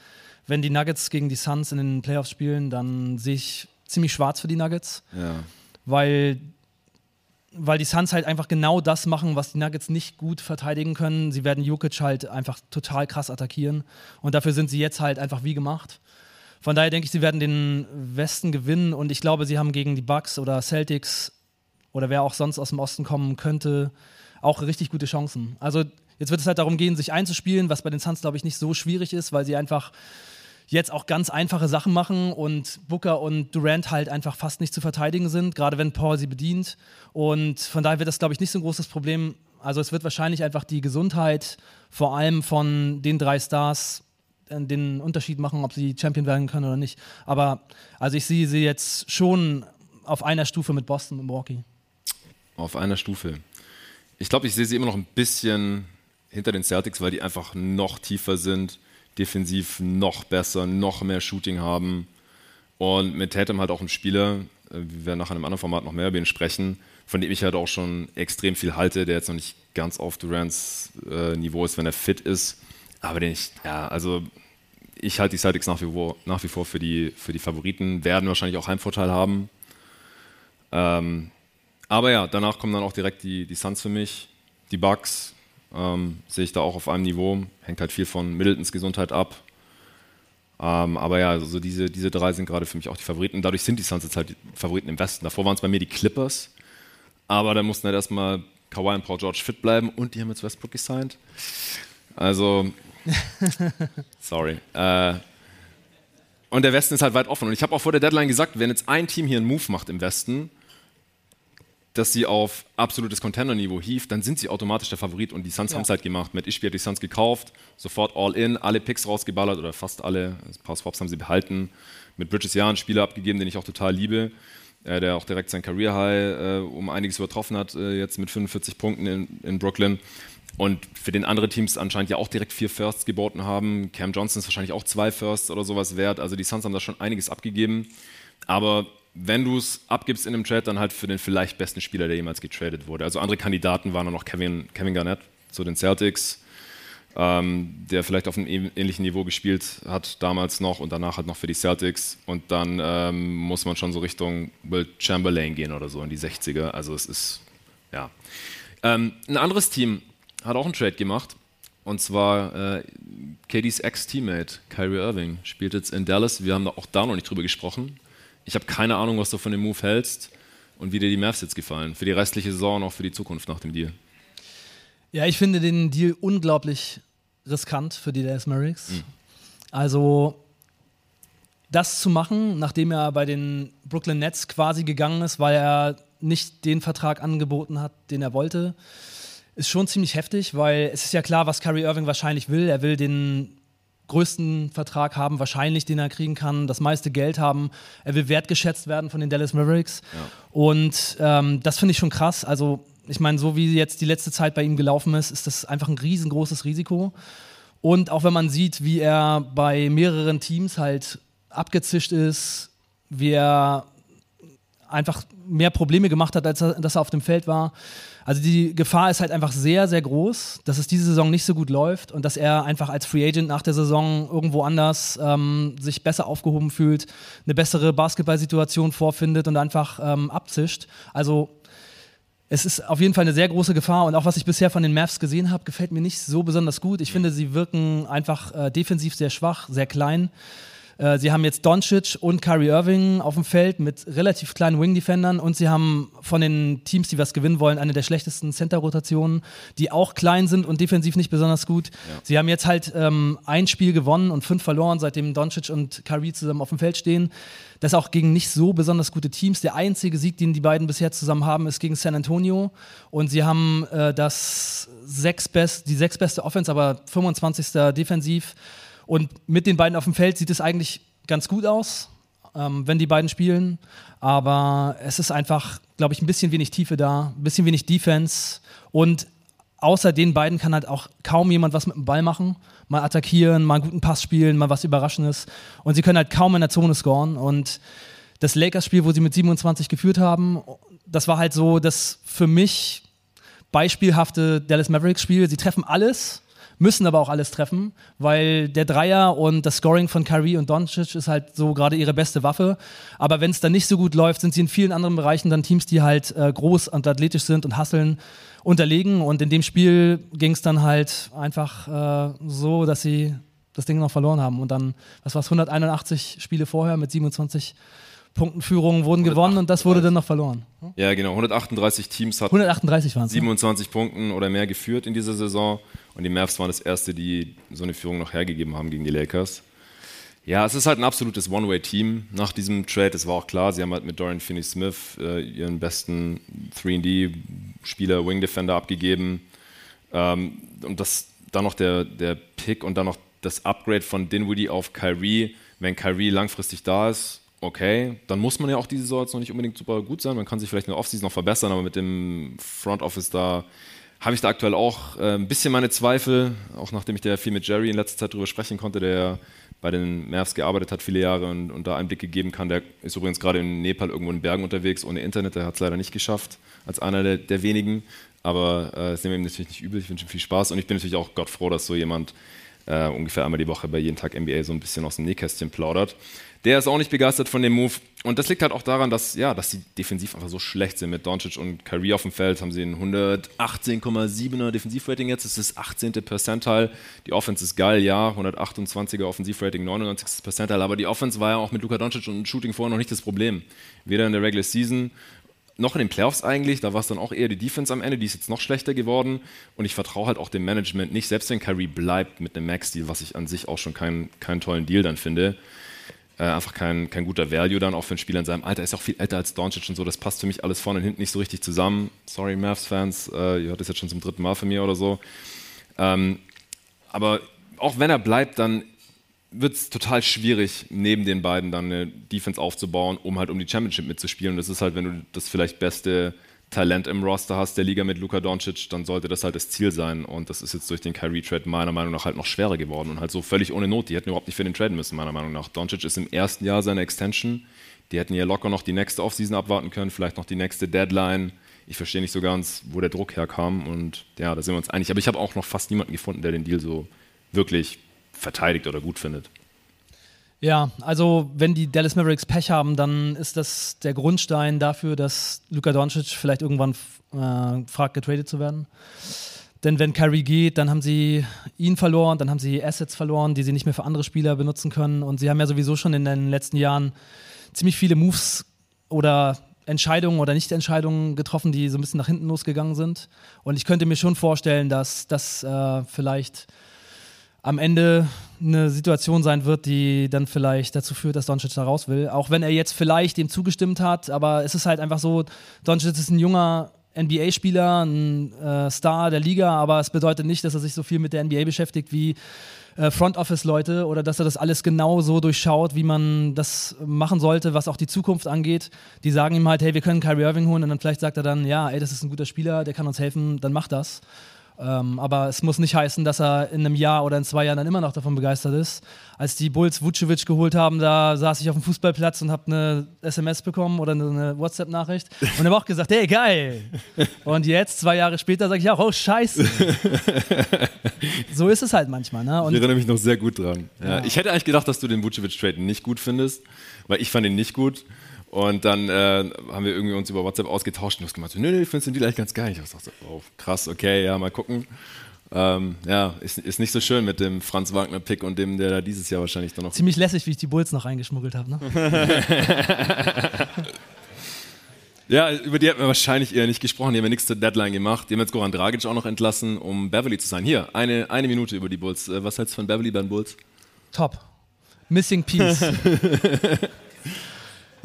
Speaker 3: wenn die Nuggets gegen die Suns in den Playoffs spielen, dann sehe ich ziemlich schwarz für die Nuggets.
Speaker 1: Ja.
Speaker 3: Weil, weil die Suns halt einfach genau das machen, was die Nuggets nicht gut verteidigen können. Sie werden Jokic halt einfach total krass attackieren. Und dafür sind sie jetzt halt einfach wie gemacht. Von daher denke ich, sie werden den Westen gewinnen und ich glaube, sie haben gegen die Bucks oder Celtics oder wer auch sonst aus dem Osten kommen könnte, auch richtig gute Chancen. Also jetzt wird es halt darum gehen, sich einzuspielen, was bei den Suns, glaube ich, nicht so schwierig ist, weil sie einfach jetzt auch ganz einfache Sachen machen und Booker und Durant halt einfach fast nicht zu verteidigen sind, gerade wenn Paul sie bedient. Und von daher wird das, glaube ich, nicht so ein großes Problem. Also es wird wahrscheinlich einfach die Gesundheit vor allem von den drei Stars äh, den Unterschied machen, ob sie Champion werden können oder nicht. Aber also ich sehe sie jetzt schon auf einer Stufe mit Boston und Milwaukee.
Speaker 1: Auf einer Stufe. Ich glaube, ich sehe sie immer noch ein bisschen hinter den Celtics, weil die einfach noch tiefer sind defensiv noch besser, noch mehr Shooting haben. Und mit Tatum halt auch ein Spieler, äh, wir werden nach einem anderen Format noch mehr über ihn sprechen, von dem ich halt auch schon extrem viel halte, der jetzt noch nicht ganz auf Durants äh, Niveau ist, wenn er fit ist. Aber den ich, ja, also ich halte die Celtics nach wie vor, nach wie vor für, die, für die Favoriten, werden wahrscheinlich auch Heimvorteil haben. Ähm, aber ja, danach kommen dann auch direkt die, die Suns für mich, die Bucks, ähm, sehe ich da auch auf einem Niveau. Hängt halt viel von Middletons Gesundheit ab. Ähm, aber ja, also diese, diese drei sind gerade für mich auch die Favoriten. Dadurch sind die Suns jetzt halt die Favoriten im Westen. Davor waren es bei mir die Clippers. Aber da mussten halt erstmal Kawhi und Paul George fit bleiben und die haben jetzt Westbrook gesigned. Also, sorry. Äh, und der Westen ist halt weit offen. Und ich habe auch vor der Deadline gesagt, wenn jetzt ein Team hier einen Move macht im Westen, dass sie auf absolutes Contender-Niveau hieft, dann sind sie automatisch der Favorit und die Suns ja. haben es halt gemacht. Matt Ishby hat die Suns gekauft, sofort all in, alle Picks rausgeballert oder fast alle, ein paar Swaps haben sie behalten. Mit Bridges ja einen Spieler abgegeben, den ich auch total liebe, äh, der auch direkt sein Career High äh, um einiges übertroffen hat, äh, jetzt mit 45 Punkten in, in Brooklyn. Und für den andere Teams anscheinend ja auch direkt vier Firsts geboten haben. Cam Johnson ist wahrscheinlich auch zwei Firsts oder sowas wert. Also die Suns haben da schon einiges abgegeben. Aber wenn du es abgibst in einem Trade, dann halt für den vielleicht besten Spieler, der jemals getradet wurde. Also andere Kandidaten waren noch Kevin, Kevin Garnett zu den Celtics, ähm, der vielleicht auf einem ähnlichen Niveau gespielt hat damals noch und danach halt noch für die Celtics. Und dann ähm, muss man schon so Richtung Will Chamberlain gehen oder so in die 60er. Also es ist, ja. Ähm, ein anderes Team hat auch einen Trade gemacht. Und zwar äh, KDs Ex-Teammate Kyrie Irving spielt jetzt in Dallas. Wir haben auch da noch nicht drüber gesprochen. Ich habe keine Ahnung, was du von dem Move hältst und wie dir die Mavs jetzt gefallen. Für die restliche Saison und auch für die Zukunft nach dem Deal.
Speaker 3: Ja, ich finde den Deal unglaublich riskant für die Dallas Mavericks. Mhm. Also das zu machen, nachdem er bei den Brooklyn Nets quasi gegangen ist, weil er nicht den Vertrag angeboten hat, den er wollte, ist schon ziemlich heftig, weil es ist ja klar, was Kyrie Irving wahrscheinlich will. Er will den größten Vertrag haben, wahrscheinlich, den er kriegen kann, das meiste Geld haben. Er will wertgeschätzt werden von den Dallas Mavericks. Ja. Und ähm, das finde ich schon krass. Also, ich meine, so wie jetzt die letzte Zeit bei ihm gelaufen ist, ist das einfach ein riesengroßes Risiko. Und auch wenn man sieht, wie er bei mehreren Teams halt abgezischt ist, wie er einfach mehr Probleme gemacht hat, als er, dass er auf dem Feld war. Also die Gefahr ist halt einfach sehr, sehr groß, dass es diese Saison nicht so gut läuft und dass er einfach als Free Agent nach der Saison irgendwo anders ähm, sich besser aufgehoben fühlt, eine bessere Basketballsituation vorfindet und einfach ähm, abzischt. Also es ist auf jeden Fall eine sehr große Gefahr und auch was ich bisher von den Mavs gesehen habe, gefällt mir nicht so besonders gut. Ich finde, sie wirken einfach äh, defensiv sehr schwach, sehr klein. Äh, sie haben jetzt Doncic und Kyrie Irving auf dem Feld mit relativ kleinen Wing-Defendern und sie haben von den Teams, die was gewinnen wollen, eine der schlechtesten Center-Rotationen, die auch klein sind und defensiv nicht besonders gut. Ja. Sie haben jetzt halt ähm, ein Spiel gewonnen und fünf verloren, seitdem Doncic und Kyrie zusammen auf dem Feld stehen. Das auch gegen nicht so besonders gute Teams. Der einzige Sieg, den die beiden bisher zusammen haben, ist gegen San Antonio. Und sie haben äh, das sechs best, die sechs beste Offense, aber 25. defensiv. Und mit den beiden auf dem Feld sieht es eigentlich ganz gut aus, ähm, wenn die beiden spielen. Aber es ist einfach, glaube ich, ein bisschen wenig Tiefe da, ein bisschen wenig Defense. Und außer den beiden kann halt auch kaum jemand was mit dem Ball machen. Mal attackieren, mal einen guten Pass spielen, mal was Überraschendes. Und sie können halt kaum in der Zone scoren. Und das Lakers-Spiel, wo sie mit 27 geführt haben, das war halt so das für mich beispielhafte Dallas Mavericks-Spiel. Sie treffen alles müssen aber auch alles treffen, weil der Dreier und das Scoring von Kyrie und Doncic ist halt so gerade ihre beste Waffe. Aber wenn es dann nicht so gut läuft, sind sie in vielen anderen Bereichen dann Teams, die halt äh, groß und athletisch sind und hasseln, unterlegen. Und in dem Spiel ging es dann halt einfach äh, so, dass sie das Ding noch verloren haben. Und dann, was war es, 181 Spiele vorher mit 27 Punktenführungen wurden gewonnen und das wurde dann noch verloren.
Speaker 1: Ja, genau. 138 Teams hatten
Speaker 3: 138 waren
Speaker 1: 27 Punkten oder mehr geführt in dieser Saison und die Mavs waren das erste, die so eine Führung noch hergegeben haben gegen die Lakers. Ja, es ist halt ein absolutes One-Way-Team nach diesem Trade. Es war auch klar, sie haben halt mit Dorian Finney-Smith äh, ihren besten 3D-Spieler, Wing-Defender abgegeben. Ähm, und das, dann noch der, der Pick und dann noch das Upgrade von Dinwiddie auf Kyrie. Wenn Kyrie langfristig da ist, okay, dann muss man ja auch diese Saison jetzt noch nicht unbedingt super gut sein. Man kann sich vielleicht in der Offseason noch verbessern, aber mit dem Front Office da habe ich da aktuell auch äh, ein bisschen meine Zweifel, auch nachdem ich da viel mit Jerry in letzter Zeit drüber sprechen konnte, der bei den Mavs gearbeitet hat viele Jahre und, und da Einblicke geben kann. Der ist übrigens gerade in Nepal irgendwo in Bergen unterwegs ohne Internet, der hat es leider nicht geschafft, als einer der, der wenigen. Aber äh, nehmen wir ihm natürlich nicht übel, ich wünsche ihm viel Spaß und ich bin natürlich auch Gott froh, dass so jemand äh, ungefähr einmal die Woche bei jeden Tag NBA so ein bisschen aus dem Nähkästchen plaudert. Der ist auch nicht begeistert von dem Move. Und das liegt halt auch daran, dass, ja, dass sie defensiv einfach so schlecht sind. Mit Doncic und Kyrie auf dem Feld haben sie ein 118,7er Defensivrating jetzt. Das ist das 18. Percentile. Die Offense ist geil, ja. 128er Offensivrating, 99. Percentile. Aber die Offense war ja auch mit Luka Doncic und Shooting vorher noch nicht das Problem. Weder in der Regular Season noch in den Playoffs eigentlich, da war es dann auch eher die Defense am Ende, die ist jetzt noch schlechter geworden und ich vertraue halt auch dem Management nicht, selbst wenn Kyrie bleibt mit einem Max-Deal, was ich an sich auch schon keinen, keinen tollen Deal dann finde, äh, einfach kein, kein guter Value dann auch für einen Spieler in seinem Alter. Er ist auch viel älter als Doncic und so. Das passt für mich alles vorne und hinten nicht so richtig zusammen. Sorry, Mavs-Fans, äh, ihr hört das jetzt schon zum dritten Mal von mir oder so. Ähm, aber auch wenn er bleibt, dann wird es total schwierig, neben den beiden dann eine Defense aufzubauen, um halt um die Championship mitzuspielen. Und das ist halt, wenn du das vielleicht beste Talent im Roster hast, der Liga mit Luka Doncic, dann sollte das halt das Ziel sein. Und das ist jetzt durch den Kyrie-Trade meiner Meinung nach halt noch schwerer geworden und halt so völlig ohne Not. Die hätten überhaupt nicht für den traden müssen, meiner Meinung nach. Doncic ist im ersten Jahr seine Extension. Die hätten ja locker noch die nächste Offseason abwarten können, vielleicht noch die nächste Deadline. Ich verstehe nicht so ganz, wo der Druck herkam. Und ja, da sind wir uns einig. Aber ich habe auch noch fast niemanden gefunden, der den Deal so wirklich verteidigt oder gut findet.
Speaker 3: Ja, also wenn die Dallas Mavericks Pech haben, dann ist das der Grundstein dafür, dass Luka Doncic vielleicht irgendwann äh, fragt, getradet zu werden. Denn wenn Kyrie geht, dann haben sie ihn verloren, dann haben sie Assets verloren, die sie nicht mehr für andere Spieler benutzen können. Und sie haben ja sowieso schon in den letzten Jahren ziemlich viele Moves oder Entscheidungen oder Nichtentscheidungen getroffen, die so ein bisschen nach hinten losgegangen sind. Und ich könnte mir schon vorstellen, dass das äh, vielleicht am Ende eine Situation sein wird, die dann vielleicht dazu führt, dass Doncic da raus will. Auch wenn er jetzt vielleicht dem zugestimmt hat, aber es ist halt einfach so, Doncic ist ein junger NBA-Spieler, ein äh, Star der Liga, aber es bedeutet nicht, dass er sich so viel mit der NBA beschäftigt wie äh, Front Office-Leute oder dass er das alles genau so durchschaut, wie man das machen sollte, was auch die Zukunft angeht. Die sagen ihm halt, hey, wir können Kyrie Irving holen und dann vielleicht sagt er dann, ja, ey, das ist ein guter Spieler, der kann uns helfen, dann mach das. Ähm, aber es muss nicht heißen, dass er in einem Jahr oder in zwei Jahren dann immer noch davon begeistert ist. Als die Bulls Vucevic geholt haben, da saß ich auf dem Fußballplatz und habe eine SMS bekommen oder eine WhatsApp-Nachricht und habe auch gesagt, hey, geil. Und jetzt, zwei Jahre später, sage ich auch, oh, scheiße. so ist es halt manchmal. Ne?
Speaker 1: ich erinnere mich noch sehr gut dran. Ja. Ja. Ich hätte eigentlich gedacht, dass du den Vucevic-Trade nicht gut findest, weil ich fand ihn nicht gut. Und dann äh, haben wir irgendwie uns über WhatsApp ausgetauscht und du hast gemeint, so, nö, nö, ich finde den Deal eigentlich ganz geil. Ich dachte, oh, krass, okay, ja, mal gucken. Ähm, ja, ist, ist nicht so schön mit dem Franz Wagner-Pick und dem, der da dieses Jahr wahrscheinlich dann noch.
Speaker 3: Ziemlich lässig, wie ich die Bulls noch reingeschmuggelt habe. Ne?
Speaker 1: ja, über die hätten wir wahrscheinlich eher nicht gesprochen. Die haben ja nichts zur Deadline gemacht. Die haben jetzt Goran Dragic auch noch entlassen, um Beverly zu sein. Hier, eine, eine Minute über die Bulls. Äh, was hältst du von Beverly bei den Bulls?
Speaker 3: Top. Missing Piece.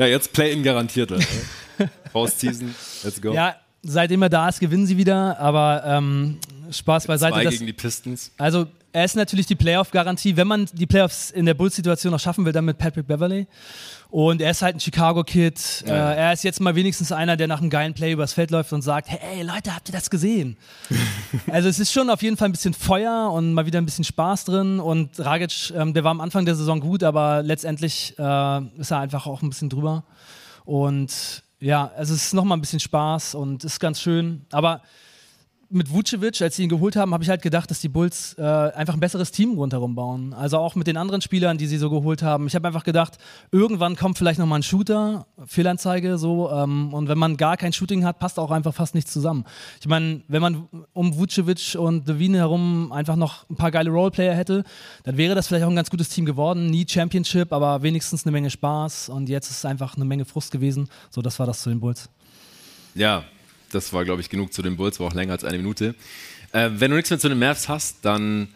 Speaker 1: ja, jetzt Play-In garantiert. Postseason, let's go.
Speaker 3: Ja, seitdem er da ist, gewinnen sie wieder, aber ähm, Spaß beiseite.
Speaker 1: Zwei gegen die Pistons.
Speaker 3: Also er ist natürlich die Playoff-Garantie, wenn man die Playoffs in der Bulls-Situation noch schaffen will, dann mit Patrick Beverly. Und er ist halt ein Chicago-Kid. Ja. Äh, er ist jetzt mal wenigstens einer, der nach einem geilen Play übers Feld läuft und sagt, hey Leute, habt ihr das gesehen? also es ist schon auf jeden Fall ein bisschen Feuer und mal wieder ein bisschen Spaß drin. Und Dragic, ähm, der war am Anfang der Saison gut, aber letztendlich äh, ist er einfach auch ein bisschen drüber. Und ja, also es ist nochmal ein bisschen Spaß und ist ganz schön. Aber mit Vucevic, als sie ihn geholt haben, habe ich halt gedacht, dass die Bulls äh, einfach ein besseres Team rundherum bauen. Also auch mit den anderen Spielern, die sie so geholt haben. Ich habe einfach gedacht, irgendwann kommt vielleicht nochmal ein Shooter, Fehlanzeige, so. Ähm, und wenn man gar kein Shooting hat, passt auch einfach fast nichts zusammen. Ich meine, wenn man um Vucevic und Devine herum einfach noch ein paar geile Roleplayer hätte, dann wäre das vielleicht auch ein ganz gutes Team geworden. Nie Championship, aber wenigstens eine Menge Spaß. Und jetzt ist es einfach eine Menge Frust gewesen. So, das war das zu den Bulls.
Speaker 1: Ja, das war, glaube ich, genug zu den Bulls, war auch länger als eine Minute. Äh, wenn du nichts mehr zu den Mavs hast, dann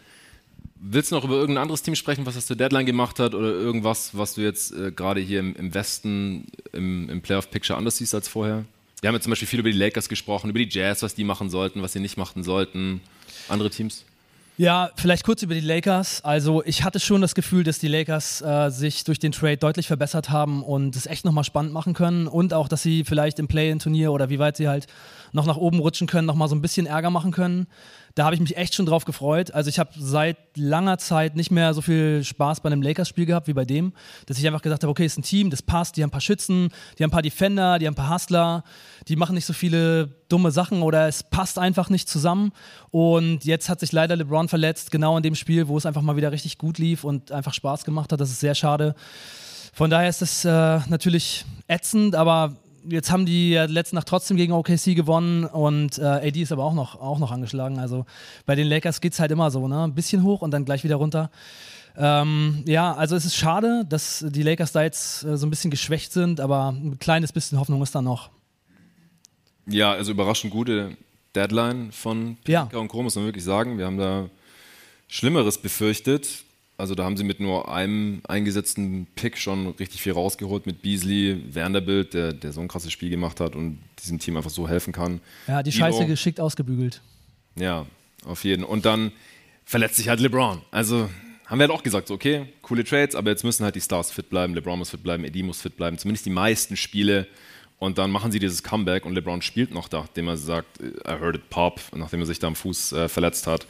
Speaker 1: willst du noch über irgendein anderes Team sprechen, was das zur Deadline gemacht hat oder irgendwas, was du jetzt äh, gerade hier im, im Westen im, im Playoff-Picture anders siehst als vorher? Wir haben ja zum Beispiel viel über die Lakers gesprochen, über die Jazz, was die machen sollten, was sie nicht machen sollten. Andere Teams?
Speaker 3: Ja, vielleicht kurz über die Lakers. Also ich hatte schon das Gefühl, dass die Lakers äh, sich durch den Trade deutlich verbessert haben und es echt nochmal spannend machen können und auch, dass sie vielleicht im Play-in-Turnier oder wie weit sie halt noch nach oben rutschen können, nochmal so ein bisschen Ärger machen können da habe ich mich echt schon drauf gefreut. Also ich habe seit langer Zeit nicht mehr so viel Spaß bei einem Lakers-Spiel gehabt wie bei dem, dass ich einfach gesagt habe, okay, ist ein Team, das passt, die haben ein paar Schützen, die haben ein paar Defender, die haben ein paar Hustler, die machen nicht so viele dumme Sachen oder es passt einfach nicht zusammen. Und jetzt hat sich leider LeBron verletzt, genau in dem Spiel, wo es einfach mal wieder richtig gut lief und einfach Spaß gemacht hat. Das ist sehr schade. Von daher ist es äh, natürlich ätzend, aber jetzt haben die ja letzte Nacht trotzdem gegen OKC gewonnen und äh, AD ist aber auch noch, auch noch angeschlagen. Also bei den Lakers geht es halt immer so, ne? Ein bisschen hoch und dann gleich wieder runter. Ähm, ja, also es ist schade, dass die Lakers da jetzt äh, so ein bisschen geschwächt sind, aber ein kleines bisschen Hoffnung ist da noch.
Speaker 1: Ja, also überraschend gute Deadline von Pika ja. und Co. muss man wirklich sagen. Wir haben da Schlimmeres befürchtet. Also da haben sie mit nur einem eingesetzten Pick schon richtig viel rausgeholt mit Beasley, Vanderbilt, der, der so ein krasses Spiel gemacht hat und diesem Team einfach so helfen kann.
Speaker 3: Ja, die Scheiße geschickt ausgebügelt.
Speaker 1: Ja, auf jeden. Und dann verletzt sich halt LeBron. Also haben wir halt auch gesagt, so, okay, coole Trades, aber jetzt müssen halt die Stars fit bleiben, LeBron muss fit bleiben, Eddie muss fit bleiben, zumindest die meisten Spiele. Und dann machen sie dieses Comeback und LeBron spielt noch, nachdem er sagt, I heard it pop, nachdem er sich da am Fuß äh, verletzt hat.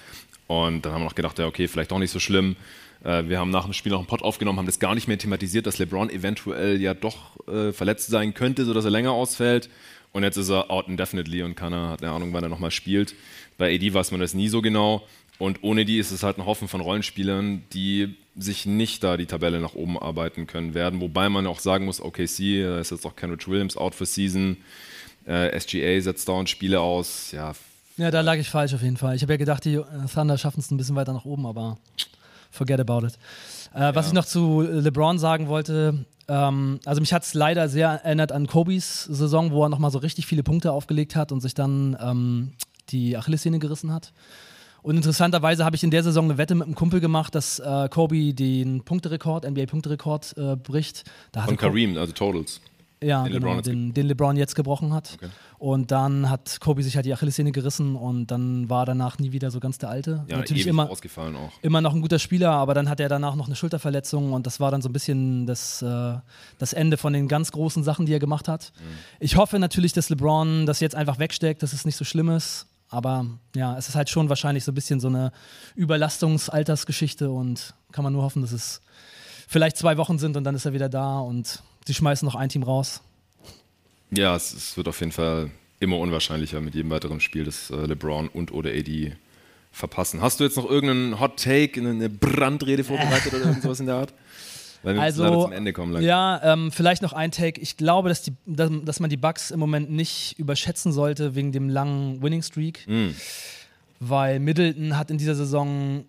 Speaker 1: Und dann haben wir noch gedacht, ja, okay, vielleicht auch nicht so schlimm. Äh, wir haben nach dem Spiel noch einen Pod aufgenommen, haben das gar nicht mehr thematisiert, dass LeBron eventuell ja doch äh, verletzt sein könnte, sodass er länger ausfällt. Und jetzt ist er out indefinitely und keiner hat eine Ahnung, wann er nochmal spielt. Bei AD weiß man das nie so genau. Und ohne die ist es halt ein Haufen von Rollenspielern, die sich nicht da die Tabelle nach oben arbeiten können werden. Wobei man auch sagen muss, OKC, da ist jetzt auch Kenrich Williams out for season. Äh, SGA setzt dauernd Spiele aus. Ja,
Speaker 3: ja, da lag ich falsch auf jeden Fall. Ich habe ja gedacht, die Thunder schaffen es ein bisschen weiter nach oben, aber forget about it. Äh, was ich noch zu LeBron sagen wollte, ähm, also mich hat es leider sehr erinnert an Kobes Saison, wo er nochmal so richtig viele Punkte aufgelegt hat und sich dann ähm, die Achillessehne gerissen hat. Und interessanterweise habe ich in der Saison eine Wette mit einem Kumpel gemacht, dass äh, Kobe den Punkterekord, NBA-Punkterekord äh, bricht.
Speaker 1: Da Von Kareem, also Totals.
Speaker 3: Ja, den, genau, LeBron den, den, LeBron jetzt gebrochen hat. Okay. Und dann hat Kobe sich halt die Achillessehne gerissen und dann war danach nie wieder so ganz der Alte.
Speaker 1: Ja, Natürlich immer, ausgefallen auch.
Speaker 3: immer noch ein guter Spieler, aber dann hat er danach noch eine Schulterverletzung und das war dann so ein bisschen das, äh, das Ende von den ganz großen Sachen, die er gemacht hat. Mhm. Ich hoffe natürlich, dass LeBron das jetzt einfach wegsteckt, dass es nicht so schlimm ist. Aber ja, es ist halt schon wahrscheinlich so ein bisschen so eine Überlastungsaltersgeschichte und kann man nur hoffen, dass es vielleicht zwei Wochen sind und dann ist er wieder da und sie schmeißen noch ein Team raus.
Speaker 1: Ja, es, es, wird auf jeden Fall immer unwahrscheinlicher mit jedem weiteren Spiel, dass äh, LeBron und oder AD verpassen. Hast du jetzt noch irgendeinen Hot Take, eine Brandrede vorbereitet oder irgendwas in der Art?
Speaker 3: Weil wir also, zum Ende kommen. Langsam. Ja, ähm, vielleicht noch ein Take. Ich glaube, dass, die, dass, dass, man die Bugs im Moment nicht überschätzen sollte wegen dem langen Winning Streak. Mm. weil Middleton hat in dieser Saison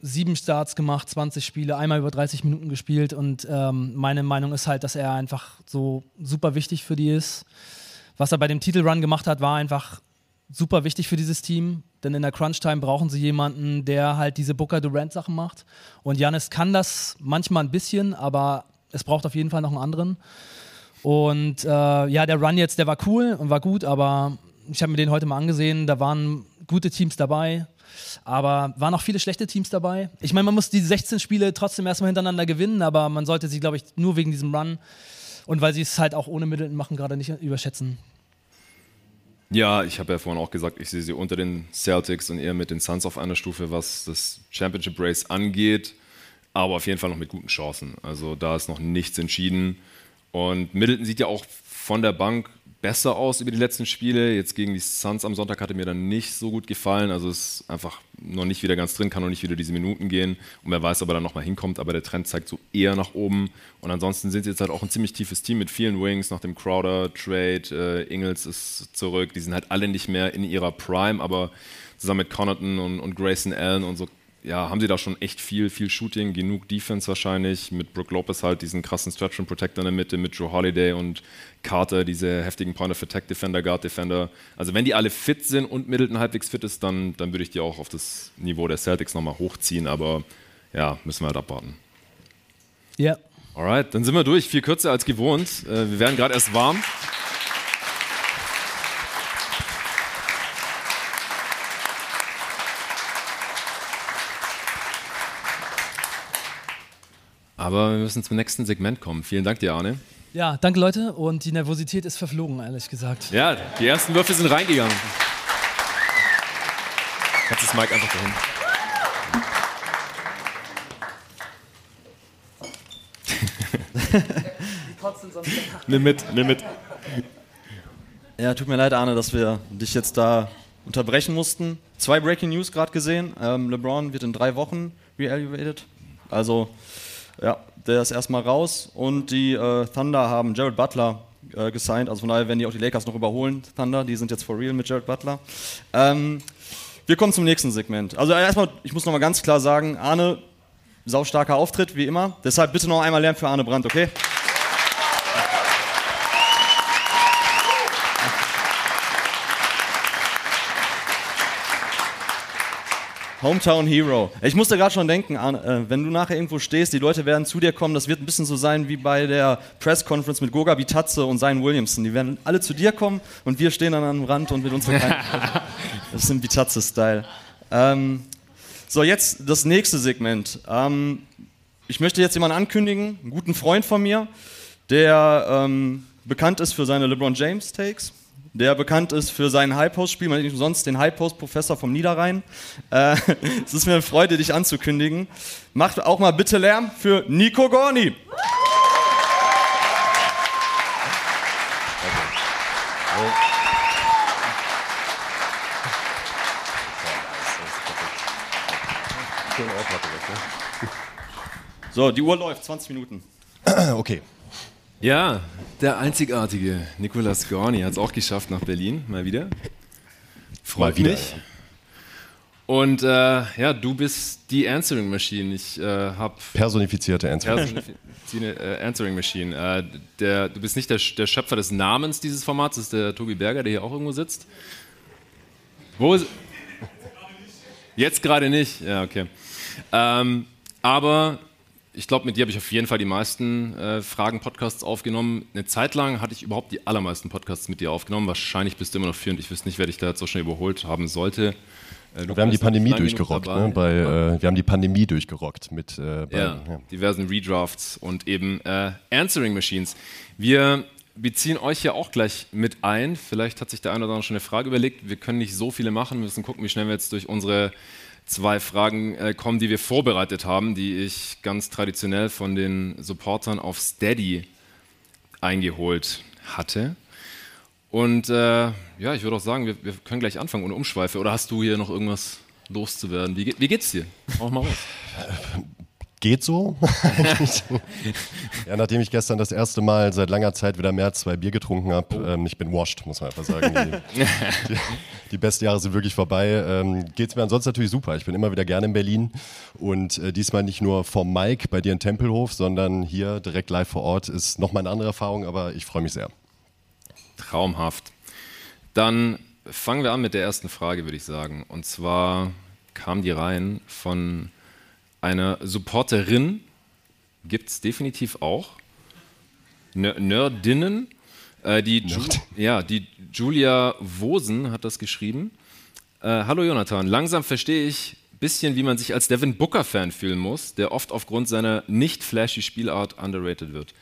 Speaker 3: sieben Starts gemacht, 20 Spiele, einmal über 30 Minuten gespielt und ähm, meine Meinung ist halt, dass er einfach so super wichtig für die ist. Was er bei dem Titelrun gemacht hat, war einfach super wichtig für dieses Team, denn in der Crunch-Time brauchen sie jemanden, der halt diese Booker-Durant-Sachen macht. Und Janis kann das manchmal ein bisschen, aber es braucht auf jeden Fall noch einen anderen. Und äh, ja, der Run jetzt, der war cool und war gut, aber ich habe mir den heute mal angesehen, da waren gute Teams dabei. Aber waren auch viele schlechte Teams dabei. Ich meine, man muss die 16 Spiele trotzdem erstmal hintereinander gewinnen, aber man sollte sie, glaube ich, nur wegen diesem Run und weil sie es halt auch ohne Mittel machen, gerade nicht überschätzen.
Speaker 1: Ja, ich habe ja vorhin auch gesagt, ich sehe sie unter den Celtics und eher mit den Suns auf einer Stufe, was das Championship Race angeht, aber auf jeden Fall noch mit guten Chancen. Also da ist noch nichts entschieden. Und Middleton sieht ja auch von der Bank besser aus über die letzten Spiele. Jetzt gegen die Suns am Sonntag hatte mir dann nicht so gut gefallen. Also ist einfach noch nicht wieder ganz drin, kann noch nicht wieder diese Minuten gehen. Und wer weiß, ob er dann nochmal hinkommt. Aber der Trend zeigt so eher nach oben. Und ansonsten sind sie jetzt halt auch ein ziemlich tiefes Team mit vielen Wings nach dem Crowder-Trade. Äh, Ingles ist zurück. Die sind halt alle nicht mehr in ihrer Prime, aber zusammen mit Connaughton und, und Grayson Allen und so ja, haben sie da schon echt viel, viel Shooting, genug Defense wahrscheinlich. Mit Brook Lopez halt diesen krassen Stretch and Protector in der Mitte, mit Joe Holiday und Carter, diese heftigen Point of Attack Defender, Guard Defender. Also wenn die alle fit sind und Middleton halbwegs fit ist, dann, dann würde ich die auch auf das Niveau der Celtics nochmal hochziehen. Aber ja, müssen wir halt abwarten.
Speaker 3: Ja. Yeah.
Speaker 1: Alright, dann sind wir durch. Viel kürzer als gewohnt. Äh, wir werden gerade erst warm. Aber wir müssen zum nächsten Segment kommen. Vielen Dank dir, Arne.
Speaker 3: Ja, danke Leute. Und die Nervosität ist verflogen, ehrlich gesagt.
Speaker 1: Ja, die ersten Würfel sind reingegangen. Kannst das Mike einfach dahin. nimm mit, nimm mit.
Speaker 2: Ja, tut mir leid, Arne, dass wir dich jetzt da unterbrechen mussten. Zwei Breaking News gerade gesehen. Ähm, LeBron wird in drei Wochen re-elevated. Also ja, der ist erstmal raus und die äh, Thunder haben Jared Butler äh, gesigned. Also von daher werden die auch die Lakers noch überholen. Thunder, die sind jetzt for real mit Jared Butler. Ähm, wir kommen zum nächsten Segment. Also erstmal, ich muss nochmal ganz klar sagen, Arne, saustarker Auftritt, wie immer. Deshalb bitte noch einmal Lärm für Arne Brandt, okay? Hometown Hero. Ich musste gerade schon denken, äh, wenn du nachher irgendwo stehst, die Leute werden zu dir kommen, das wird ein bisschen so sein wie bei der Press Conference mit Goga Bitadze und Zion Williamson. Die werden alle zu dir kommen und wir stehen dann am Rand und mit unseren Das ist ein Bitadze-Style. Ähm, so, jetzt das nächste Segment. Ähm, ich möchte jetzt jemanden ankündigen, einen guten Freund von mir, der ähm, bekannt ist für seine LeBron James Takes der bekannt ist für sein High-Post-Spiel, man nennt nicht umsonst den High-Post-Professor vom Niederrhein. Äh, es ist mir eine Freude, dich anzukündigen. Macht auch mal bitte Lärm für Nico Gorni. So, die Uhr läuft, 20 Minuten.
Speaker 4: Okay.
Speaker 1: Ja, der einzigartige Nicolas Gorni hat es auch geschafft nach Berlin, mal wieder. Freut mal wieder, mich. Und äh, ja, du bist die Answering Machine. Ich äh, habe
Speaker 4: personifizierte Answering,
Speaker 1: Personifizierte, äh, Answering Machine. Äh, der, du bist nicht der, der, Schöpfer des Namens dieses Formats, das ist der Tobi Berger, der hier auch irgendwo sitzt. Wo ist? Jetzt gerade nicht. Ja, okay. Ähm, aber ich glaube, mit dir habe ich auf jeden Fall die meisten äh, Fragen-Podcasts aufgenommen. Eine Zeit lang hatte ich überhaupt die allermeisten Podcasts mit dir aufgenommen. Wahrscheinlich bist du immer noch führend. Ich wüsste nicht, wer dich da jetzt so schnell überholt haben sollte.
Speaker 4: Äh, wir haben die Pandemie durchgerockt, ne? Bei, äh, wir haben die Pandemie durchgerockt mit äh,
Speaker 1: bei, ja, ja. diversen Redrafts und eben äh, Answering Machines. Wir beziehen euch ja auch gleich mit ein. Vielleicht hat sich der eine oder andere schon eine Frage überlegt. Wir können nicht so viele machen, wir müssen gucken, wie schnell wir jetzt durch unsere zwei Fragen äh, kommen, die wir vorbereitet haben, die ich ganz traditionell von den Supportern auf Steady eingeholt hatte. Und äh, ja, ich würde auch sagen, wir, wir, können gleich anfangen ohne Umschweife. Oder hast du hier noch irgendwas loszuwerden? Wie, wie geht's dir? Auch mal raus.
Speaker 4: geht so. ja, nachdem ich gestern das erste Mal seit langer Zeit wieder mehr als zwei Bier getrunken habe, oh. ähm, ich bin washed, muss man einfach sagen. Die, die, die besten Jahre sind wirklich vorbei. Ähm, geht es mir ansonsten natürlich super. Ich bin immer wieder gerne in Berlin und äh, diesmal nicht nur vom Mike bei dir in Tempelhof, sondern hier direkt live vor Ort ist nochmal eine andere Erfahrung, aber ich freue mich sehr.
Speaker 1: Traumhaft. Dann fangen wir an mit der ersten Frage, würde ich sagen. Und zwar kam die rein von einer Supporterin, gibt es definitiv auch. Nerdinnen. Äh, die, Ju ja, die Julia Wosen hat das geschrieben. Äh, Hallo Jonathan, langsam verstehe ich ein bisschen, wie man sich als Devin Booker-Fan fühlen muss, der oft aufgrund seiner nicht flashy Spielart underrated wird.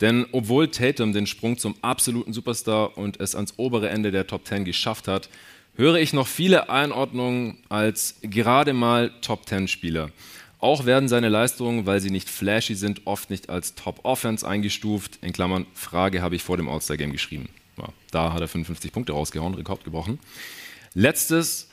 Speaker 1: Denn obwohl Tatum den Sprung zum absoluten Superstar und es ans obere Ende der Top 10 geschafft hat, höre ich noch viele Einordnungen als gerade mal Top 10 Spieler. Auch werden seine Leistungen, weil sie nicht flashy sind, oft nicht als Top-Offense eingestuft. In Klammern, Frage habe ich vor dem All-Star-Game geschrieben. Ja, da hat er 55 Punkte rausgehauen, Rekord gebrochen. Letztes,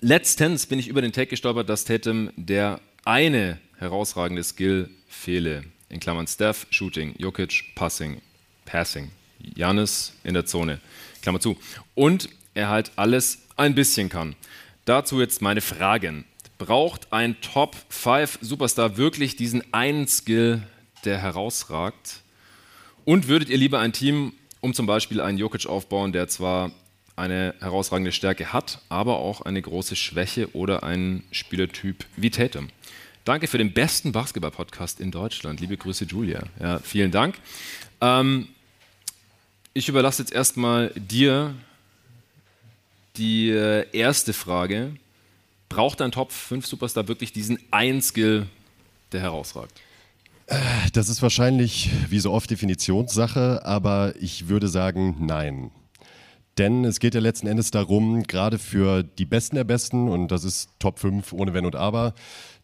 Speaker 1: letztens bin ich über den Take gestolpert, dass Tatum der eine herausragende Skill fehle. In Klammern Steph, Shooting, Jokic, Passing, Passing, Janis in der Zone. Klammer zu. Und er halt alles ein bisschen kann. Dazu jetzt meine Fragen braucht ein Top 5 Superstar wirklich diesen einen Skill, der herausragt? Und würdet ihr lieber ein Team um zum Beispiel einen Jokic aufbauen, der zwar eine herausragende Stärke hat, aber auch eine große Schwäche oder einen Spielertyp wie Tatum? Danke für den besten Basketball-Podcast in Deutschland. Liebe Grüße, Julia. Ja, vielen Dank. Ähm, ich überlasse jetzt erstmal dir die äh, erste Frage braucht ein Top 5 Superstar wirklich diesen einen Skill, der herausragt?
Speaker 4: Äh, das ist wahrscheinlich wie so oft Definitionssache, aber ich würde sagen, nein. Denn es geht ja letzten Endes darum, gerade für die Besten der Besten, und das ist Top 5 ohne Wenn und Aber,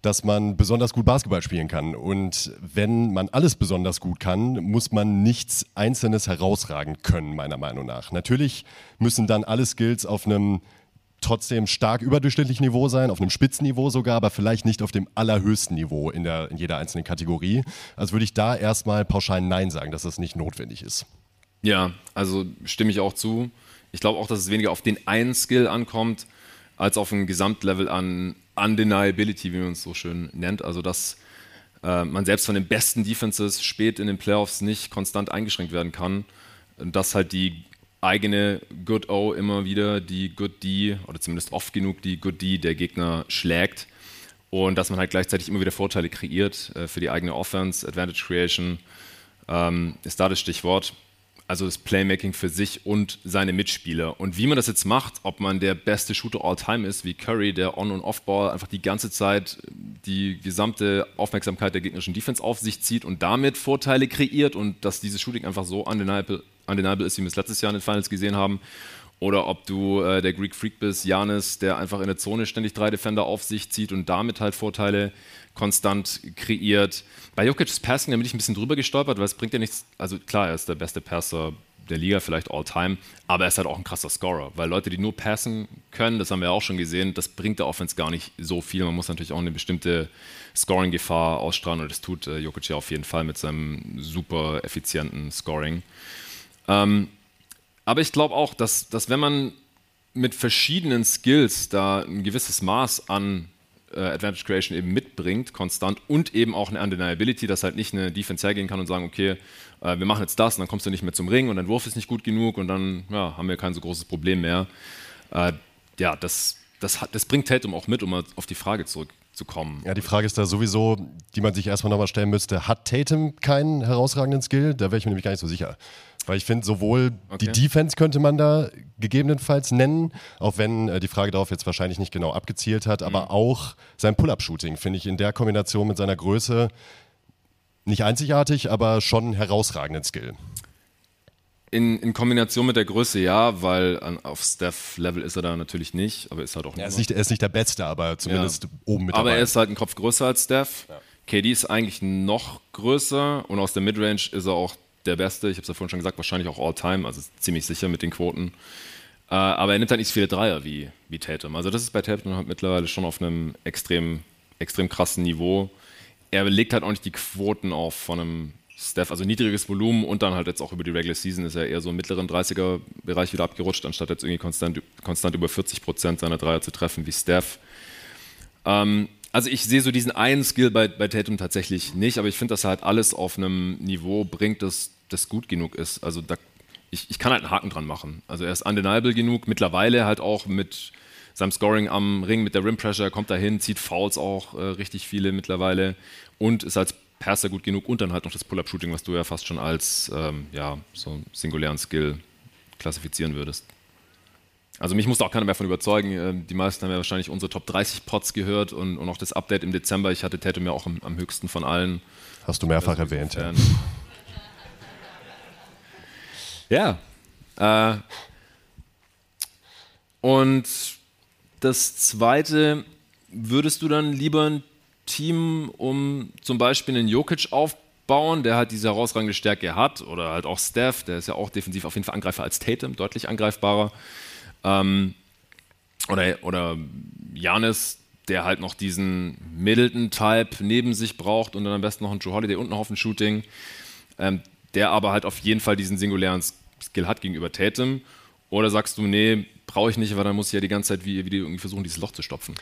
Speaker 4: dass man besonders gut Basketball spielen kann. Und wenn man alles besonders gut kann, muss man nichts Einzelnes herausragen können, meiner Meinung nach. Natürlich müssen dann alle Skills auf einem trotzdem stark überdurchschnittlichen Niveau sein, auf einem Spitzenniveau sogar, aber vielleicht nicht auf dem allerhöchsten Niveau in, der, in jeder einzelnen Kategorie. Also würde ich da erstmal pauschal Nein sagen, dass das nicht notwendig ist.
Speaker 1: Ja, also stimme ich auch zu. Ich glaube auch, dass es weniger auf den einen Skill ankommt, als auf ein Gesamtlevel an Undeniability, wie man es so schön nennt. Also dass äh, man selbst von den besten Defenses spät in den Playoffs nicht konstant eingeschränkt werden kann. Dass halt die eigene Good O immer wieder die Good D oder zumindest oft genug die Good D der Gegner schlägt und dass man halt gleichzeitig immer wieder Vorteile kreiert äh, für die eigene Offense. Advantage Creation ähm, ist da das Stichwort. Also das Playmaking für sich und seine Mitspieler. Und wie man das jetzt macht, ob man der beste Shooter all time ist, wie Curry, der On- und Off-Ball einfach die ganze Zeit die gesamte Aufmerksamkeit der gegnerischen Defense auf sich zieht und damit Vorteile kreiert und dass dieses Shooting einfach so undeniable undeniable ist, wie wir es letztes Jahr in den Finals gesehen haben. Oder ob du äh, der Greek Freak bist, Janis, der einfach in der Zone ständig drei Defender auf sich zieht und damit halt Vorteile konstant kreiert. Bei Jokic's Passing, da bin ich ein bisschen drüber gestolpert, weil es bringt ja nichts. Also klar, er ist der beste Passer der Liga, vielleicht all time, aber er ist halt auch ein krasser Scorer, weil Leute, die nur passen können, das haben wir auch schon gesehen, das bringt der Offense gar nicht so viel. Man muss natürlich auch eine bestimmte Scoring-Gefahr ausstrahlen und das tut äh, Jokic ja auf jeden Fall mit seinem super effizienten Scoring. Ähm, aber ich glaube auch, dass, dass wenn man mit verschiedenen Skills da ein gewisses Maß an äh, Advantage Creation eben mitbringt, konstant und eben auch eine Undeniability, dass halt nicht eine Defense hergehen kann und sagen, okay, äh, wir machen jetzt das und dann kommst du nicht mehr zum Ring und dein Wurf ist nicht gut genug und dann ja, haben wir kein so großes Problem mehr. Äh, ja, das, das, das bringt Tatum auch mit, um mal auf die Frage zurückzukommen.
Speaker 4: Ja, die Frage ist da sowieso, die man sich erstmal nochmal stellen müsste, hat Tatum keinen herausragenden Skill? Da wäre ich mir nämlich gar nicht so sicher. Weil ich finde, sowohl okay. die Defense könnte man da gegebenenfalls nennen, auch wenn äh, die Frage darauf jetzt wahrscheinlich nicht genau abgezielt hat, mhm. aber auch sein Pull-Up-Shooting finde ich in der Kombination mit seiner Größe nicht einzigartig, aber schon herausragenden Skill.
Speaker 1: In, in, Kombination mit der Größe ja, weil an, auf Steph-Level ist er da natürlich nicht, aber ist halt auch.
Speaker 4: Er ist nicht, er ist nicht der Beste, aber zumindest ja. oben mit
Speaker 1: aber dabei.
Speaker 4: Aber
Speaker 1: er ist halt ein Kopf größer als Steph. Ja. KD ist eigentlich noch größer und aus der Midrange ist er auch der Beste. Ich habe es ja vorhin schon gesagt, wahrscheinlich auch All-Time, also ziemlich sicher mit den Quoten. Äh, aber er nimmt halt nicht so viele Dreier wie, wie Tatum. Also das ist bei Tatum halt mittlerweile schon auf einem extrem, extrem krassen Niveau. er legt halt auch nicht die Quoten auf von einem Steph, also niedriges Volumen und dann halt jetzt auch über die Regular Season ist er eher so im mittleren 30er-Bereich wieder abgerutscht, anstatt jetzt irgendwie konstant, konstant über 40 Prozent seiner Dreier zu treffen wie Steph. Ähm, also ich sehe so diesen einen Skill bei, bei Tatum tatsächlich nicht, aber ich finde, dass er halt alles auf einem Niveau bringt, das, das gut genug ist. Also da, ich, ich kann halt einen Haken dran machen. Also er ist undeniable genug, mittlerweile halt auch mit seinem Scoring am Ring, mit der Rim Pressure, kommt dahin, zieht Fouls auch äh, richtig viele mittlerweile und ist als Passer gut genug und dann halt noch das Pull-Up-Shooting, was du ja fast schon als ähm, ja, so einen singulären Skill klassifizieren würdest. Also mich musste auch keiner mehr davon überzeugen. Ähm, die meisten haben ja wahrscheinlich unsere Top 30 Pots gehört und, und auch das Update im Dezember. Ich hatte Tatum ja auch am, am höchsten von allen.
Speaker 4: Hast du mehrfach also erwähnt, ja.
Speaker 1: Ja. Äh, und das Zweite, würdest du dann lieber ein Team um zum Beispiel einen Jokic aufbauen, der halt diese herausragende Stärke hat, oder halt auch Steph, der ist ja auch defensiv auf jeden Fall Angreifer als Tatum, deutlich angreifbarer. Ähm, oder, oder Janis, der halt noch diesen Middleton-Type neben sich braucht und dann am besten noch einen Joe Holiday und noch auf ein Shooting, ähm, der aber halt auf jeden Fall diesen singulären Skill hat gegenüber Tatum. Oder sagst du, nee, brauche ich nicht, weil dann muss ich ja die ganze Zeit wie, wie irgendwie versuchen, dieses Loch zu stopfen.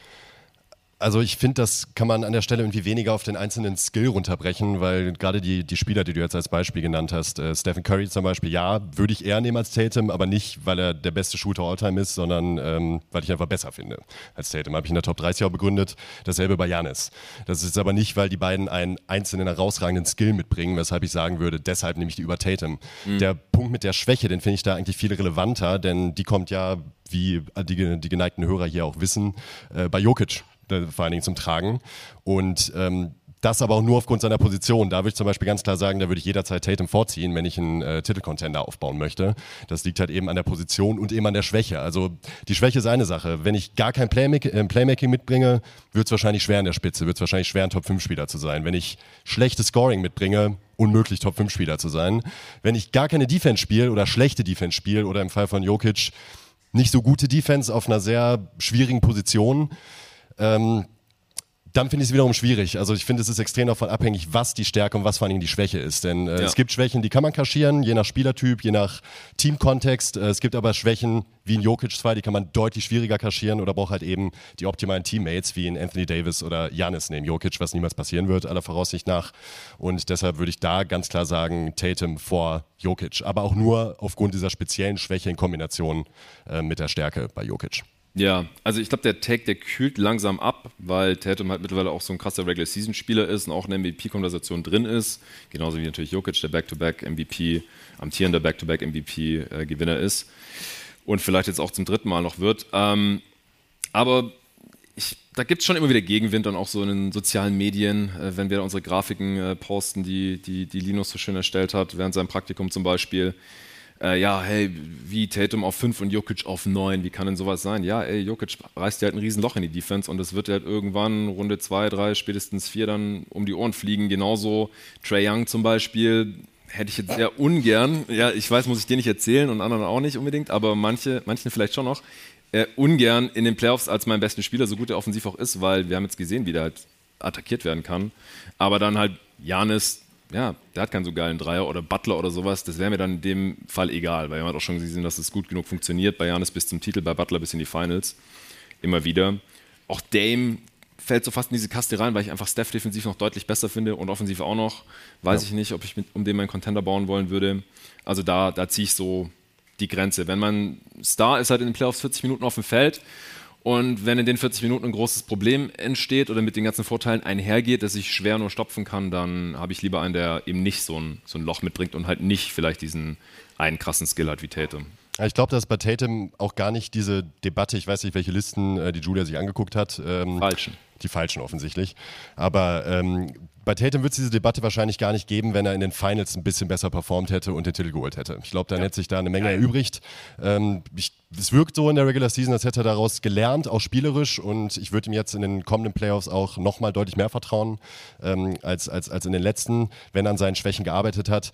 Speaker 4: Also ich finde, das kann man an der Stelle irgendwie weniger auf den einzelnen Skill runterbrechen, weil gerade die, die Spieler, die du jetzt als Beispiel genannt hast, äh, Stephen Curry zum Beispiel, ja, würde ich eher nehmen als Tatum, aber nicht, weil er der beste Shooter Alltime ist, sondern ähm, weil ich einfach besser finde als Tatum. Habe ich in der Top 30 auch begründet. Dasselbe bei Janis. Das ist aber nicht, weil die beiden einen einzelnen herausragenden Skill mitbringen, weshalb ich sagen würde, deshalb nehme ich die über Tatum. Mhm. Der Punkt mit der Schwäche, den finde ich da eigentlich viel relevanter, denn die kommt ja wie die, die geneigten Hörer hier auch wissen, äh, bei Jokic vor allen Dingen zum Tragen. Und ähm, das aber auch nur aufgrund seiner Position. Da würde ich zum Beispiel ganz klar sagen, da würde ich jederzeit Tatum vorziehen, wenn ich einen äh, Titelcontender aufbauen möchte. Das liegt halt eben an der Position und eben an der Schwäche. Also die Schwäche ist eine Sache. Wenn ich gar kein Playmak äh, Playmaking mitbringe, wird es wahrscheinlich schwer in der Spitze, wird es wahrscheinlich schwer, ein Top-5-Spieler zu sein. Wenn ich schlechtes Scoring mitbringe, unmöglich Top-5-Spieler zu sein. Wenn ich gar keine Defense spiele oder schlechte Defense spiele oder im Fall von Jokic nicht so gute Defense auf einer sehr schwierigen Position, ähm, dann finde ich es wiederum schwierig. Also ich finde, es ist extrem davon abhängig, was die Stärke und was vor allem die Schwäche ist. Denn äh, ja. es gibt Schwächen, die kann man kaschieren, je nach Spielertyp, je nach Teamkontext. Äh, es gibt aber Schwächen wie in Jokic 2, die kann man deutlich schwieriger kaschieren oder braucht halt eben die optimalen Teammates wie in Anthony Davis oder Janis neben Jokic, was niemals passieren wird, aller Voraussicht nach. Und deshalb würde ich da ganz klar sagen, Tatum vor Jokic. Aber auch nur aufgrund dieser speziellen Schwäche in Kombination äh, mit der Stärke bei Jokic.
Speaker 1: Ja, also ich glaube, der Take, der kühlt langsam ab, weil Tatum halt mittlerweile auch so ein krasser Regular-Season-Spieler ist und auch in der MVP-Konversation drin ist. Genauso wie natürlich Jokic, der Back-to-Back-MVP, amtierender Back-to-Back-MVP-Gewinner ist. Und vielleicht jetzt auch zum dritten Mal noch wird. Ähm, aber ich, da gibt es schon immer wieder Gegenwind und auch so in den sozialen Medien, äh, wenn wir unsere Grafiken äh, posten, die, die, die Linus so schön erstellt hat, während seinem Praktikum zum Beispiel äh, ja, hey, wie Tatum auf 5 und Jokic auf 9, wie kann denn sowas sein? Ja, ey, Jokic reißt dir halt ein Riesenloch in die Defense und es wird halt irgendwann Runde 2, 3, spätestens 4 dann um die Ohren fliegen. Genauso Trey Young zum Beispiel, hätte ich jetzt sehr ungern, ja, ich weiß, muss ich dir nicht erzählen und anderen auch nicht unbedingt, aber manche, manchen vielleicht schon noch, äh, ungern in den Playoffs als meinen besten Spieler, so gut er offensiv auch ist, weil wir haben jetzt gesehen, wie der halt attackiert werden kann. Aber dann halt Janis, ja, der hat keinen so geilen Dreier oder Butler oder sowas, das wäre mir dann in dem Fall egal, weil wir haben auch schon gesehen, dass es gut genug funktioniert. Bei Janis bis zum Titel, bei Butler bis in die Finals. Immer wieder. Auch Dame fällt so fast in diese Kaste rein, weil ich einfach Steph defensiv noch deutlich besser finde und offensiv auch noch. Weiß ja. ich nicht, ob ich mit, um den meinen Contender bauen wollen würde. Also da, da ziehe ich so die Grenze. Wenn man Star ist halt in den Playoffs 40 Minuten auf dem Feld und wenn in den 40 Minuten ein großes Problem entsteht oder mit den ganzen Vorteilen einhergeht, dass ich schwer nur stopfen kann, dann habe ich lieber einen, der eben nicht so ein, so ein Loch mitbringt und halt nicht vielleicht diesen einen krassen Skill hat wie Tatum.
Speaker 4: Ich glaube, dass bei Tatum auch gar nicht diese Debatte, ich weiß nicht, welche Listen äh, die Julia sich angeguckt hat.
Speaker 1: Ähm, falschen.
Speaker 4: Die falschen offensichtlich. Aber ähm, bei Tatum wird es diese Debatte wahrscheinlich gar nicht geben, wenn er in den Finals ein bisschen besser performt hätte und den Titel geholt hätte. Ich glaube, dann ja. hätte sich da eine Menge erübrigt. Ähm, ich, es wirkt so in der Regular Season, als hätte er daraus gelernt, auch spielerisch. Und ich würde ihm jetzt in den kommenden Playoffs auch nochmal deutlich mehr vertrauen ähm, als, als, als in den letzten, wenn er an seinen Schwächen gearbeitet hat.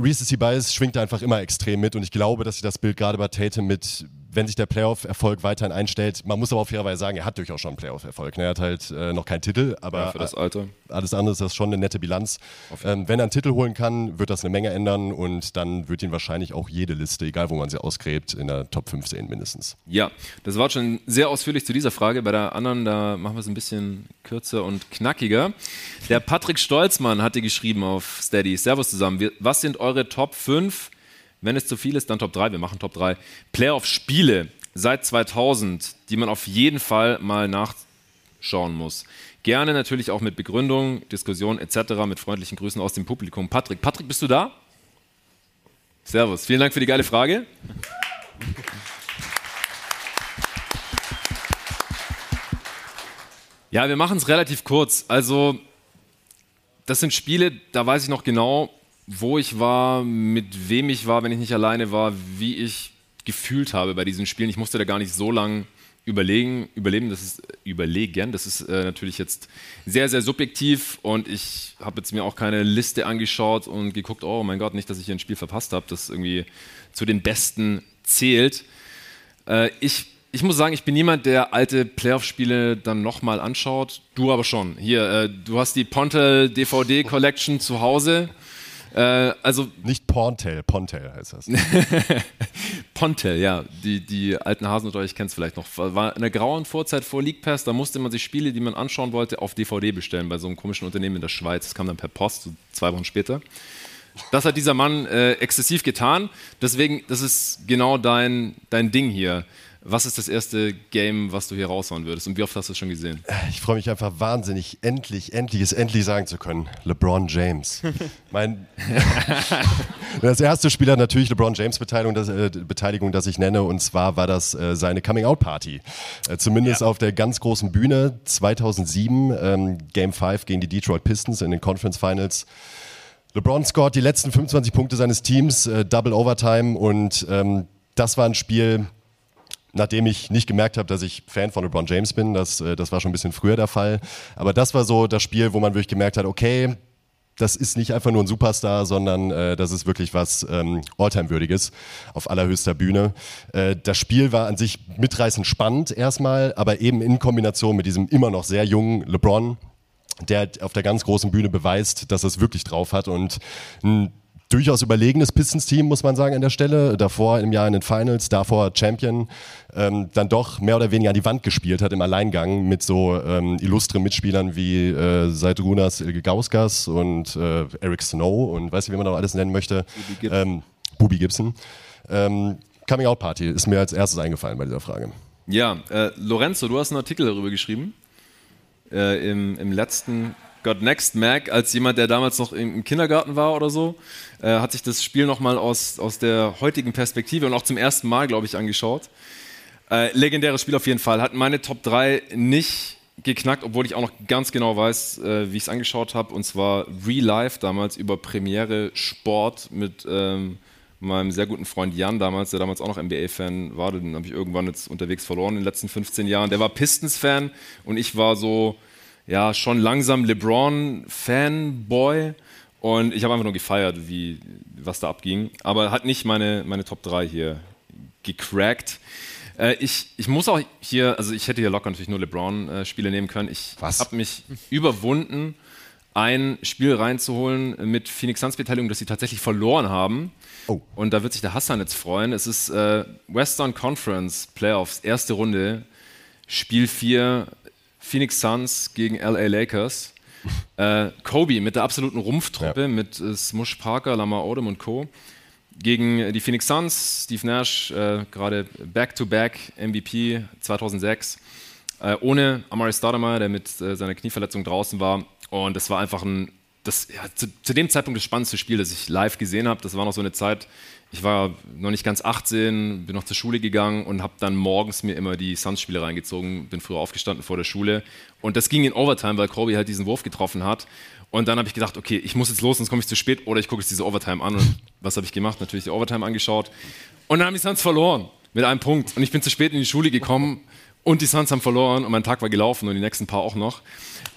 Speaker 4: Recency Bias schwingt einfach immer extrem mit und ich glaube, dass sich das Bild gerade bei Tatum mit wenn sich der Playoff-Erfolg weiterhin einstellt. Man muss aber auch fairerweise sagen, er hat durchaus schon einen Playoff-Erfolg. Ne? Er hat halt äh, noch keinen Titel, aber
Speaker 1: Ja, für das Alter.
Speaker 4: alles andere ist das schon eine nette Bilanz. Ähm, wenn er einen Titel holen kann, wird das eine Menge ändern und dann wird ihn wahrscheinlich auch jede Liste, egal wo man sie ausgräbt, in der Top 15 mindestens.
Speaker 1: Ja, das war schon sehr ausführlich zu dieser Frage. Bei der anderen, da machen wir es ein bisschen kürzer und knackiger. Der Patrick Stolzmann hatte geschrieben auf Steady. Servus zusammen. Was sind eure Top 5? Wenn es zu viel ist, dann Top 3. Wir machen Top 3. Playoff-Spiele seit 2000, die man auf jeden Fall mal nachschauen muss. Gerne natürlich auch mit Begründung, Diskussion etc. mit freundlichen Grüßen aus dem Publikum. Patrick, Patrick, bist du da? Servus. Vielen Dank für die geile Frage. Ja, wir machen es relativ kurz. Also, das sind Spiele, da weiß ich noch genau, wo ich war, mit wem ich war, wenn ich nicht alleine war, wie ich gefühlt habe bei diesen Spielen. Ich musste da gar nicht so lang überlegen, überleben, das ist überlegen, das ist äh, natürlich jetzt sehr, sehr subjektiv und ich habe jetzt mir auch keine Liste angeschaut und geguckt, oh mein Gott, nicht, dass ich hier ein Spiel verpasst habe, das irgendwie zu den Besten zählt. Äh, ich ich muss sagen, ich bin niemand, der alte Playoff-Spiele dann nochmal anschaut. Du aber schon. Hier, äh, du hast die Pontel DVD Collection zu Hause. Äh, also
Speaker 4: Nicht Porntel, Pontel heißt das.
Speaker 1: Pontel, ja. Die, die alten Hasen unter euch kennt es vielleicht noch. War in der grauen Vorzeit vor League Pass, da musste man sich Spiele, die man anschauen wollte, auf DVD bestellen bei so einem komischen Unternehmen in der Schweiz. Das kam dann per Post, so zwei Wochen später. Das hat dieser Mann äh, exzessiv getan. Deswegen, das ist genau dein, dein Ding hier. Was ist das erste Game, was du hier raushauen würdest? Und wie oft hast du es schon gesehen?
Speaker 4: Ich freue mich einfach wahnsinnig, endlich, endlich es endlich sagen zu können. LeBron James. mein das erste Spiel hat natürlich LeBron James Beteiligung, das, äh, Beteiligung, das ich nenne. Und zwar war das äh, seine Coming-out-Party. Äh, zumindest auf der ganz großen Bühne 2007, ähm, Game 5 gegen die Detroit Pistons in den Conference Finals. LeBron scored die letzten 25 Punkte seines Teams, äh, Double Overtime und ähm, das war ein Spiel, nachdem ich nicht gemerkt habe, dass ich Fan von LeBron James bin. Das, äh, das war schon ein bisschen früher der Fall. Aber das war so das Spiel, wo man wirklich gemerkt hat, okay, das ist nicht einfach nur ein Superstar, sondern äh, das ist wirklich was ähm, Alltime-würdiges auf allerhöchster Bühne. Äh, das Spiel war an sich mitreißend spannend erstmal, aber eben in Kombination mit diesem immer noch sehr jungen LeBron, der auf der ganz großen Bühne beweist, dass er es wirklich drauf hat und ein durchaus überlegenes Pistons-Team, muss man sagen, an der Stelle. Davor im Jahr in den Finals, davor Champion, ähm, dann doch mehr oder weniger an die Wand gespielt hat im Alleingang mit so ähm, illustren Mitspielern wie äh, Seidrunas Ilgegauskas und äh, Eric Snow und weiß nicht, wie man noch alles nennen möchte.
Speaker 1: Bubi Gibson.
Speaker 4: Ähm, Bubi Gibson. Ähm, Coming Out Party ist mir als erstes eingefallen bei dieser Frage.
Speaker 1: Ja, äh, Lorenzo, du hast einen Artikel darüber geschrieben. Äh, im, Im letzten God Next Mac, als jemand, der damals noch im, im Kindergarten war oder so, äh, hat sich das Spiel nochmal aus, aus der heutigen Perspektive und auch zum ersten Mal, glaube ich, angeschaut. Äh, legendäres Spiel auf jeden Fall. Hat meine Top 3 nicht geknackt, obwohl ich auch noch ganz genau weiß, äh, wie ich es angeschaut habe. Und zwar Real Life damals über Premiere Sport mit ähm, meinem sehr guten Freund Jan damals, der damals auch noch NBA-Fan war. Den habe ich irgendwann jetzt unterwegs verloren in den letzten 15 Jahren. Der war Pistons-Fan und ich war so, ja, schon langsam LeBron-Fanboy. Und ich habe einfach nur gefeiert, wie, was da abging. Aber hat nicht meine, meine Top 3 hier gecrackt. Äh, ich, ich muss auch hier, also ich hätte hier locker natürlich nur LeBron-Spiele nehmen können. Ich habe mich überwunden, ein Spiel reinzuholen mit Phoenix Suns Beteiligung, das sie tatsächlich verloren haben.
Speaker 4: Oh.
Speaker 1: Und da wird sich der Hassan jetzt freuen. Es ist äh, Western Conference Playoffs, erste Runde, Spiel 4, Phoenix Suns gegen LA Lakers. Äh, Kobe mit der absoluten Rumpftruppe,
Speaker 4: Ja.
Speaker 1: mit äh, Smush Parker, Lamar Odom und Co. Gegen die Phoenix Suns, Steve Nash, äh, gerade Back-to-Back MVP 2006. Äh, ohne Amari Stoudemire, der mit äh, seiner Knieverletzung draußen war. Und das war einfach ein, das, ja, zu, zu dem Zeitpunkt das spannendste Spiel, das ich live gesehen habe. Das war noch so eine Zeit, ich war noch nicht ganz 18, bin noch zur Schule gegangen und habe dann morgens mir immer die Suns-Spiele reingezogen, bin früher aufgestanden vor der Schule. Und das ging in Overtime, weil Kobe halt diesen Wurf getroffen hat. Und dann habe ich gedacht, okay, ich muss jetzt los, sonst komme ich zu spät oder ich gucke jetzt diese Overtime an. Und was habe ich gemacht? Natürlich die Overtime angeschaut. Und dann haben die Suns verloren mit einem Punkt. Und ich bin zu spät in die Schule gekommen und die Suns haben verloren und mein Tag war gelaufen und die nächsten paar auch noch.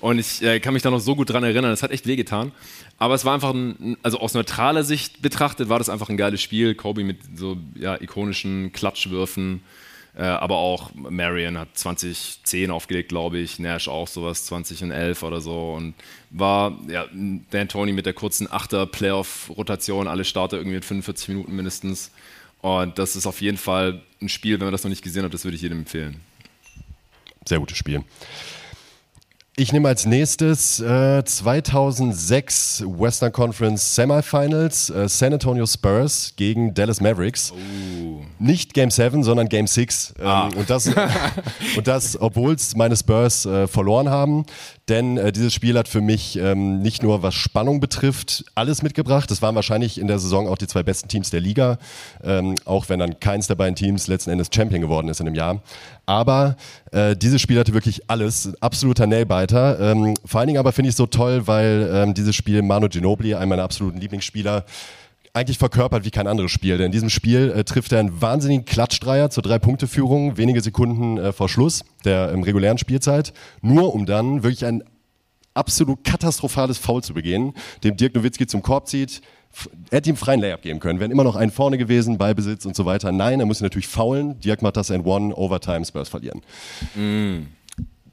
Speaker 1: Und ich äh, kann mich da noch so gut dran erinnern, das hat echt wehgetan. Aber es war einfach, ein, also aus neutraler Sicht betrachtet, war das einfach ein geiles Spiel. Kobe mit so ja, ikonischen Klatschwürfen. Äh, aber auch Marion hat 2010 aufgelegt, glaube ich. Nash auch sowas, 2011 oder so. Und war ja, Dan Tony mit der kurzen Achter-Playoff-Rotation, alle Starter irgendwie mit 45 Minuten mindestens. Und das ist auf jeden Fall ein Spiel, wenn man das noch nicht gesehen hat, das würde ich jedem empfehlen.
Speaker 4: Sehr gutes Spiel. Ich nehme als nächstes äh, 2006 Western Conference Semifinals äh, San Antonio Spurs gegen Dallas Mavericks. Oh. Nicht Game 7, sondern Game 6. Ähm, ah. und, das, und das, obwohl es meine Spurs äh, verloren haben. Denn äh, dieses Spiel hat für mich ähm, nicht nur was Spannung betrifft, alles mitgebracht. Das waren wahrscheinlich in der Saison auch die zwei besten Teams der Liga, ähm, auch wenn dann keins der beiden Teams letzten Endes Champion geworden ist in dem Jahr. Aber äh, dieses Spiel hatte wirklich alles, absoluter Nailbiter. Ähm, vor allen Dingen aber finde ich es so toll, weil ähm, dieses Spiel Manu Ginobili, einer meiner absoluten Lieblingsspieler, eigentlich verkörpert wie kein anderes Spiel. Denn in diesem Spiel äh, trifft er einen wahnsinnigen Klatschdreier zur Drei-Punkte-Führung, wenige Sekunden äh, vor Schluss der ähm, regulären Spielzeit, nur um dann wirklich ein absolut katastrophales Foul zu begehen, dem Dirk Nowitzki zum Korb zieht. Er hätte ihm freien Layup geben können, wären immer noch einen vorne gewesen, Ballbesitz und so weiter. Nein, er muss natürlich faulen. Dirk macht das in One, Overtime, Spurs verlieren. Mm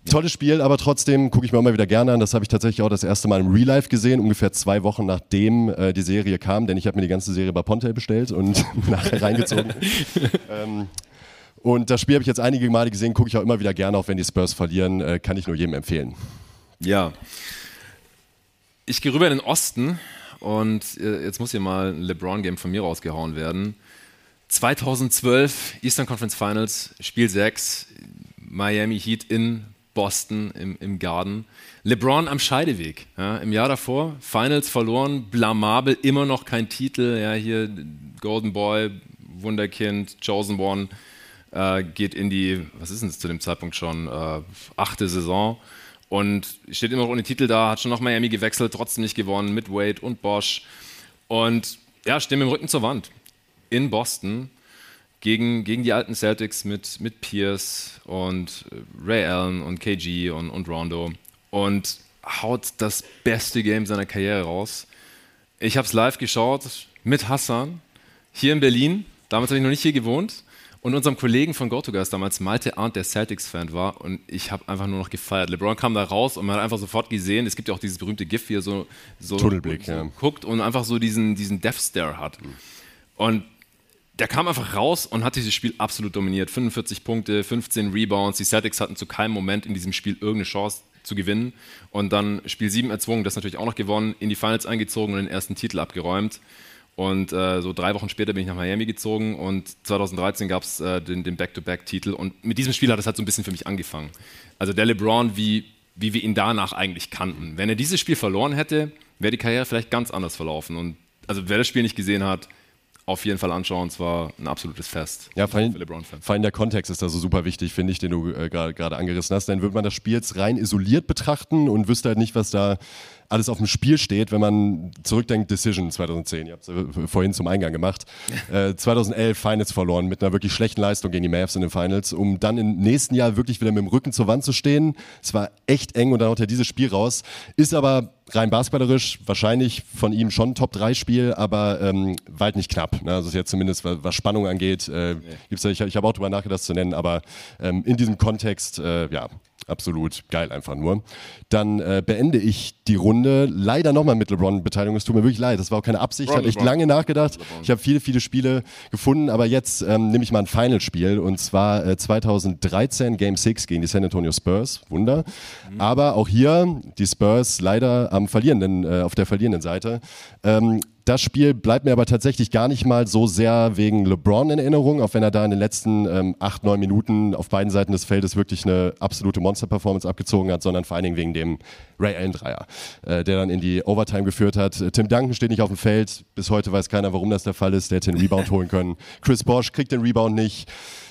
Speaker 4: tolles Spiel, aber trotzdem gucke ich mir immer wieder gerne an. Das habe ich tatsächlich auch das erste Mal im Real Life gesehen, ungefähr zwei Wochen nachdem äh, die Serie kam, denn ich habe mir die ganze Serie bei Ponte bestellt und nachher reingezogen. ähm, und das Spiel habe ich jetzt einige Male gesehen, gucke ich auch immer wieder gerne, auch wenn die Spurs verlieren, äh, kann ich nur jedem empfehlen.
Speaker 1: Ja. Ich gehe rüber in den Osten und äh, jetzt muss hier mal ein LeBron-Game von mir rausgehauen werden. 2012 Eastern Conference Finals, Spiel 6, Miami Heat in Boston im, im Garden. LeBron am Scheideweg. Ja, Im Jahr davor, Finals verloren, blamabel, immer noch kein Titel. Ja, hier Golden Boy, Wunderkind, Chosen One, äh, geht in die, was ist denn das zu dem Zeitpunkt schon, äh, achte Saison. Und steht immer noch ohne Titel da, hat schon nach Miami gewechselt, trotzdem nicht gewonnen, mit Wade und Bosch. Und ja, stehen mit dem Rücken zur Wand in Boston gegen, gegen die alten Celtics mit, mit Pierce und Ray Allen und KG und, und Rondo und haut das beste Game seiner Karriere raus. Ich habe es live geschaut mit Hassan hier in Berlin. Damals habe ich noch nicht hier gewohnt. Und unserem Kollegen von GoToGuys damals, Malte Arndt, der Celtics-Fan war. Und ich habe einfach nur noch gefeiert. LeBron kam da raus und man hat einfach sofort gesehen, es gibt ja auch dieses berühmte GIF, wie er so, so,
Speaker 4: Tunnelblick,
Speaker 1: so
Speaker 4: ja.
Speaker 1: guckt und einfach so diesen, diesen Death Stare hat. Und der kam einfach raus und hat dieses Spiel absolut dominiert. 45 Punkte, 15 Rebounds. Die Celtics hatten zu keinem Moment in diesem Spiel irgendeine Chance zu gewinnen. Und dann Spiel 7 erzwungen, das natürlich auch noch gewonnen, in die Finals eingezogen und den ersten Titel abgeräumt. Und äh, so drei Wochen später bin ich nach Miami gezogen und 2013 gab es äh, den, den Back-to-Back-Titel. Und mit diesem Spiel hat es halt so ein bisschen für mich angefangen. Also der LeBron, wie, wie wir ihn danach eigentlich kannten. Wenn er dieses Spiel verloren hätte, wäre die Karriere vielleicht ganz anders verlaufen. Und also wer das Spiel nicht gesehen hat, auf jeden Fall anschauen. Es war ein absolutes Fest.
Speaker 4: Ja, vor allem, vor allem der Kontext ist da so super wichtig, finde ich, den du äh, gerade angerissen hast. Dann würde man das Spiel jetzt rein isoliert betrachten und wüsste halt nicht, was da alles auf dem Spiel steht, wenn man zurückdenkt, Decision 2010, ihr habt es äh, vorhin zum Eingang gemacht, äh, 2011 Finals verloren mit einer wirklich schlechten Leistung gegen die Mavs in den Finals, um dann im nächsten Jahr wirklich wieder mit dem Rücken zur Wand zu stehen. Es war echt eng und dann haut er dieses Spiel raus, ist aber rein basketballerisch wahrscheinlich von ihm schon ein Top-3-Spiel, aber ähm, weit nicht knapp. Ne? Also jetzt zumindest, was, was Spannung angeht, äh, nee. ich, ich habe auch drüber nachgedacht, das zu nennen, aber ähm, in diesem Kontext, äh, ja, absolut geil einfach nur. Dann äh, beende ich die Runde leider nochmal mit LeBron-Beteiligung. Es tut mir wirklich leid, das war auch keine Absicht. ich habe echt lange nachgedacht. Ich habe viele, viele Spiele gefunden, aber jetzt ähm, nehme ich mal ein Final-Spiel und zwar äh, 2013 Game 6 gegen die San Antonio Spurs. Wunder. Mhm. Aber auch hier die Spurs leider am verlierenden, äh, auf der verlierenden Seite. Ähm, das Spiel bleibt mir aber tatsächlich gar nicht mal so sehr wegen LeBron in Erinnerung, auch wenn er da in den letzten ähm, acht, neun Minuten auf beiden Seiten des Feldes wirklich eine absolute Monster-Performance abgezogen hat, sondern vor allen Dingen wegen dem Ray Allen-Dreier, äh, der dann in die Overtime geführt hat. Tim Duncan steht nicht auf dem Feld. Bis heute weiß keiner, warum das der Fall ist. Der hätte den Rebound holen können. Chris Bosch kriegt den Rebound nicht.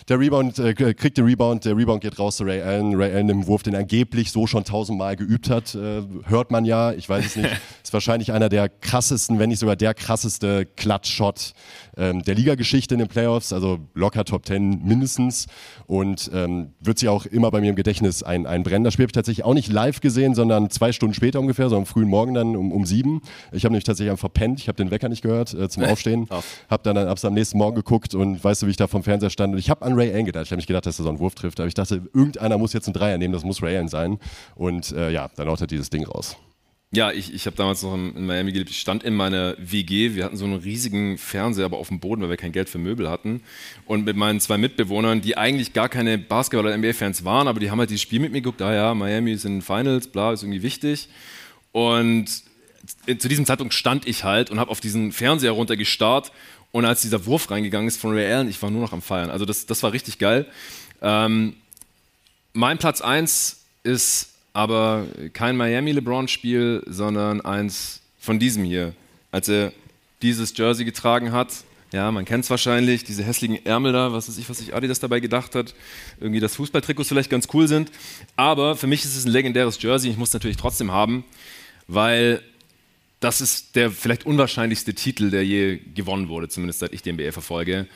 Speaker 4: Der Rebound äh, kriegt den Rebound, der Rebound geht raus zu Ray Allen. Ray Allen im Wurf, den angeblich so schon tausendmal geübt hat, äh, hört man ja. Ich weiß es nicht. Ist wahrscheinlich einer der krassesten, wenn nicht sogar der krasseste Clutch-Shot ähm, der Liga-Geschichte in den Playoffs. Also locker Top 10 mindestens und ähm, wird sich auch immer bei mir im Gedächtnis ein, einbrennen. Das Spiel habe ich tatsächlich auch nicht live gesehen, sondern zwei Stunden später ungefähr, so am frühen Morgen dann um, um sieben. Ich habe nämlich tatsächlich einfach verpennt. Ich habe den Wecker nicht gehört äh, zum Aufstehen. Habe dann, dann am nächsten Morgen geguckt und weißt du, wie ich da vom Fernseher stand. Und ich habe an Ray Allen gedacht. Ich habe nicht gedacht, dass er so einen Wurf trifft, aber ich dachte, irgendeiner muss jetzt einen Dreier nehmen, das muss Ray Allen sein. Und äh, ja, dann haut er dieses Ding raus.
Speaker 1: Ja, ich, ich habe damals noch in, in, Miami gelebt. Ich stand in meiner WG. Wir hatten so einen riesigen Fernseher, aber auf dem Boden, weil wir kein Geld für Möbel hatten. Und mit meinen zwei Mitbewohnern, die eigentlich gar keine Basketball- oder NBA-Fans waren, aber die haben halt dieses Spiel mit mir geguckt. Ah ja, Miami ist in den Finals, bla, ist irgendwie wichtig. Und zu diesem Zeitpunkt stand ich halt und habe auf diesen Fernseher runtergestarrt. Und als dieser Wurf reingegangen ist von Ray Allen, ich war nur noch am Feiern. Also das, das war richtig geil. Ähm, mein Platz 1 ist aber kein Miami LeBron-Spiel, sondern eins von diesem hier, als er dieses Jersey getragen hat. Ja, man kennt es wahrscheinlich, diese hässlichen Ärmel da, was weiß ich, was sich Adidas dabei gedacht hat. Irgendwie, dass Fußballtrikots vielleicht ganz cool sind. Aber für mich ist es ein legendäres Jersey. Ich muss es natürlich trotzdem haben, weil das ist der vielleicht unwahrscheinlichste Titel, der je gewonnen wurde, zumindest seit ich den NBA verfolge.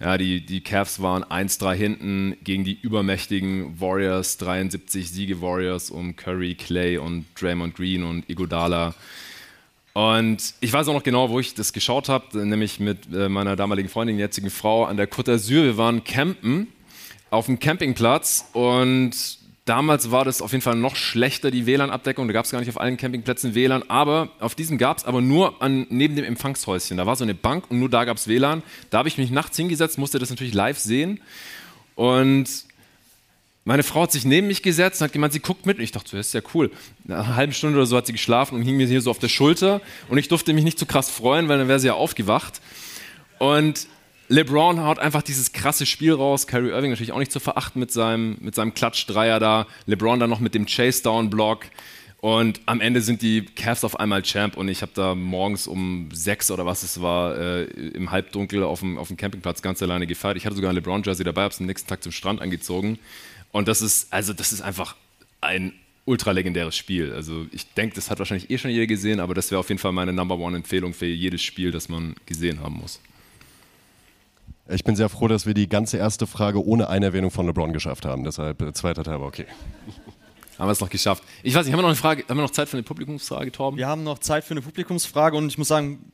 Speaker 1: Ja, die, die Cavs waren 1-3 hinten gegen die übermächtigen Warriors, 73 Siege Warriors um Curry, Clay und Draymond Green und Iguodala. Und ich weiß auch noch genau, wo ich das geschaut habe, nämlich mit äh, meiner damaligen Freundin, jetzigen Frau, an der Côte d'Azur. Wir waren campen auf dem Campingplatz und Damals war das auf jeden Fall noch schlechter, die WLAN-Abdeckung. Da gab es gar nicht auf allen Campingplätzen WLAN. Aber auf diesem gab es aber nur an, neben dem Empfangshäuschen. Da war so eine Bank und nur da gab es WLAN. Da habe ich mich nachts hingesetzt, musste das natürlich live sehen. Und meine Frau hat sich neben mich gesetzt und hat gemeint, sie guckt mit. Und ich dachte, das ist ja cool. Nach einer halben Stunde oder so hat sie geschlafen und hing mir hier so auf der Schulter. Und ich durfte mich nicht zu krass freuen, weil dann wäre sie ja aufgewacht. Und LeBron haut einfach dieses krasse Spiel raus. Kyrie Irving natürlich auch nicht zu verachten mit seinem, mit seinem Klatsch-Dreier da. LeBron dann noch mit dem Chase-Down-Block. Und am Ende sind die Cavs auf einmal Champ und ich habe da morgens um sechs oder was es war, äh, im Halbdunkel auf dem, auf dem Campingplatz ganz alleine gefeiert. Ich hatte sogar ein LeBron-Jersey dabei, habe es am nächsten Tag zum Strand angezogen. Und das ist, also das ist einfach ein ultra legendäres Spiel. Also ich denke, das hat wahrscheinlich eh schon jeder gesehen, aber das wäre auf jeden Fall meine Number One-Empfehlung für jedes Spiel, das man gesehen haben muss.
Speaker 4: Ich bin sehr froh, dass wir die ganze erste Frage ohne eine Erwähnung von LeBron geschafft haben. Deshalb äh, zweiter Teil, aber okay.
Speaker 1: Haben wir es noch geschafft. Ich weiß nicht, haben wir noch eine Frage, haben wir noch Zeit für eine Publikumsfrage, Torben?
Speaker 2: Wir haben noch Zeit für eine Publikumsfrage und ich muss sagen,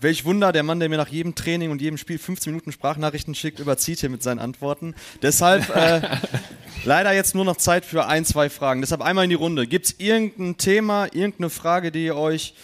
Speaker 2: welch Wunder, der Mann, der mir nach jedem Training und jedem Spiel 15 Minuten Sprachnachrichten schickt, überzieht hier mit seinen Antworten. Deshalb äh, leider jetzt nur noch Zeit für ein, zwei Fragen. Deshalb einmal in die Runde. Gibt es irgendein Thema, irgendeine Frage, die ihr euch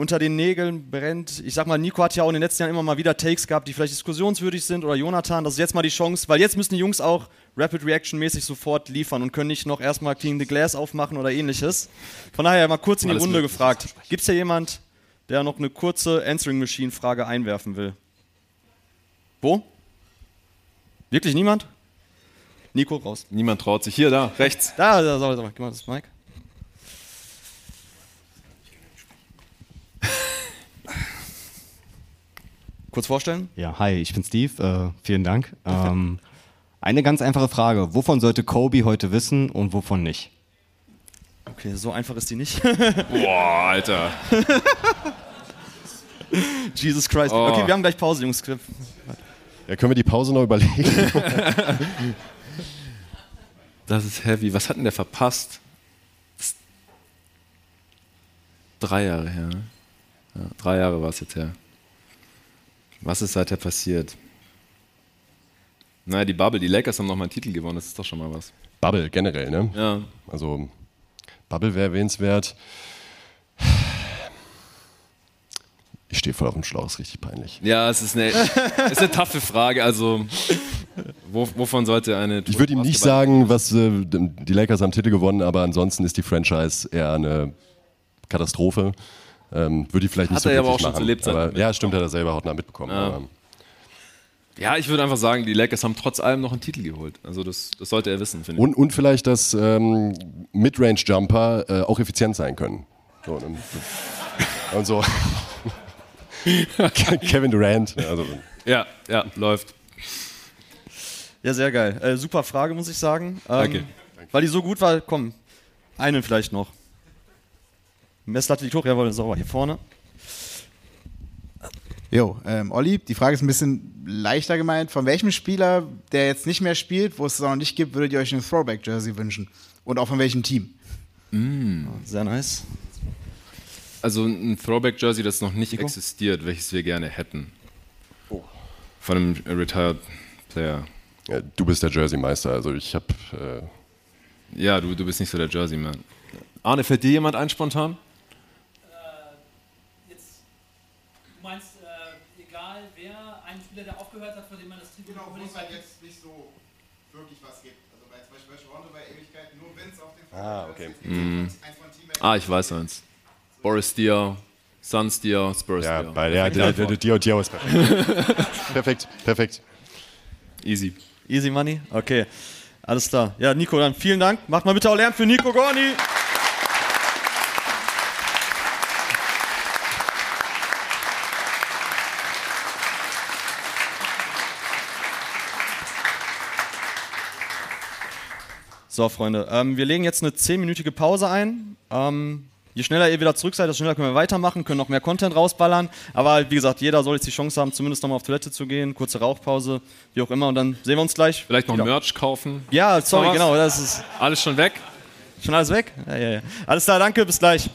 Speaker 2: unter den Nägeln brennt. Ich sag mal, Nico hat ja auch in den letzten Jahren immer mal wieder Takes gehabt, die vielleicht diskussionswürdig sind oder Jonathan. Das ist jetzt mal die Chance, weil jetzt müssen die Jungs auch Rapid Reaction mäßig sofort liefern und können nicht noch erstmal Clean the Glass aufmachen oder ähnliches. Von daher mal kurz in die Alles Runde gefragt. Gibt es hier jemand, der noch eine kurze Answering Machine Frage einwerfen will? Wo? Wirklich niemand? Nico, raus.
Speaker 1: Niemand traut sich. Hier, da, rechts.
Speaker 2: Da, da, da, da, gib mal das Mic. Kurz vorstellen?
Speaker 5: Ja, hi, ich bin Steve. Äh, vielen Dank. Ähm, eine ganz einfache Frage. Wovon sollte Kobe heute wissen und wovon nicht?
Speaker 2: Okay, so einfach ist die nicht.
Speaker 1: Boah, Alter.
Speaker 2: Jesus Christ. Oh. Okay, wir haben gleich Pause, Jungs.
Speaker 4: Ja, können wir die Pause noch überlegen?
Speaker 1: das ist heavy. Was hat denn der verpasst? Drei Jahre her. Ne? Ja, drei Jahre war es jetzt her. Was ist seither passiert? Naja, die Bubble, die Lakers haben nochmal einen Titel gewonnen, das ist doch schon mal was.
Speaker 4: Bubble generell, ne?
Speaker 1: Ja.
Speaker 4: Also, Bubble wäre erwähnenswert. Ich stehe voll auf dem Schlauch, ist richtig peinlich.
Speaker 1: Ja, es ist eine, ist eine taffe Frage. Also, wo, wovon sollte eine.
Speaker 4: Ich würde ihm nicht sagen, was äh, die Lakers haben Titel gewonnen, aber ansonsten ist die Franchise eher eine Katastrophe. Ähm, würde ich vielleicht nicht
Speaker 1: hat
Speaker 4: so
Speaker 1: er aber auch
Speaker 4: machen.
Speaker 1: schon zu Lebzeiten.
Speaker 4: ja, stimmt, hat er selber hautnah mitbekommen.
Speaker 1: Ja. ja. ich würde einfach sagen, die Lakers haben trotz allem noch einen Titel geholt. Also das, das sollte er wissen, finde
Speaker 4: ich. Und, und vielleicht, dass ähm, Midrange-Jumper äh, auch effizient sein können. So, und, und so. Kevin Durant. Also.
Speaker 1: Ja, ja, läuft.
Speaker 2: Ja, sehr geil. Äh, super Frage, muss ich sagen.
Speaker 1: Ähm, Danke.
Speaker 2: Weil die so gut war, komm, einen vielleicht noch. Messlatte liegt hoch, jawohl, sauber, hier vorne.
Speaker 6: Jo, ähm, Olli, die Frage ist ein bisschen leichter gemeint. Von welchem Spieler, der jetzt nicht mehr spielt, wo es es noch nicht gibt, würdet ihr euch ein Throwback-Jersey wünschen? Und auch von welchem Team?
Speaker 2: Mm. Sehr nice.
Speaker 1: Also ein Throwback-Jersey, das noch nicht Nico? existiert, welches wir gerne hätten. Oh. Von einem Retired Player.
Speaker 4: Ja, du bist der Jersey-Meister, also ich habe. Äh
Speaker 1: ja, du, du bist nicht so der Jersey-Man. Arne, fällt dir jemand ein spontan?
Speaker 3: Äh, jetzt, du meinst, äh, egal wer, ein Spieler, der aufgehört hat, von dem man das Trikot
Speaker 6: Genau, wo
Speaker 3: unbedingt
Speaker 6: es halt
Speaker 3: bei-
Speaker 6: jetzt nicht so wirklich was gibt. Also bei zum Beispiel bei Toronto bei Ewigkeiten nur Vince auf dem
Speaker 4: Ah, okay.
Speaker 6: Teammates.
Speaker 1: Ah, ich weiß eins. Boris Dier, Suns Dier, Spurs
Speaker 4: ja,
Speaker 1: Dier.
Speaker 4: bei der, der, der, der Dio Dio ist perfekt. perfekt, perfekt.
Speaker 1: Easy.
Speaker 2: Easy Money? Okay. Alles klar. Ja, Nico, dann vielen Dank. Macht mal bitte auch Lärm für Nico Gorni. So, Freunde, ähm, wir legen jetzt eine 10-minütige Pause ein. Ähm, je schneller ihr wieder zurück seid, desto schneller können wir weitermachen, können noch mehr Content rausballern. Aber wie gesagt, jeder soll jetzt die Chance haben, zumindest nochmal auf Toilette zu gehen, kurze Rauchpause, wie auch immer. Und dann sehen wir uns gleich.
Speaker 1: Vielleicht noch
Speaker 2: wieder.
Speaker 1: Merch kaufen.
Speaker 2: Ja, sorry,
Speaker 1: was?
Speaker 2: genau, das ist
Speaker 1: Alles schon weg?
Speaker 2: schon alles weg. Ja, ja, ja. Alles klar, danke, bis gleich.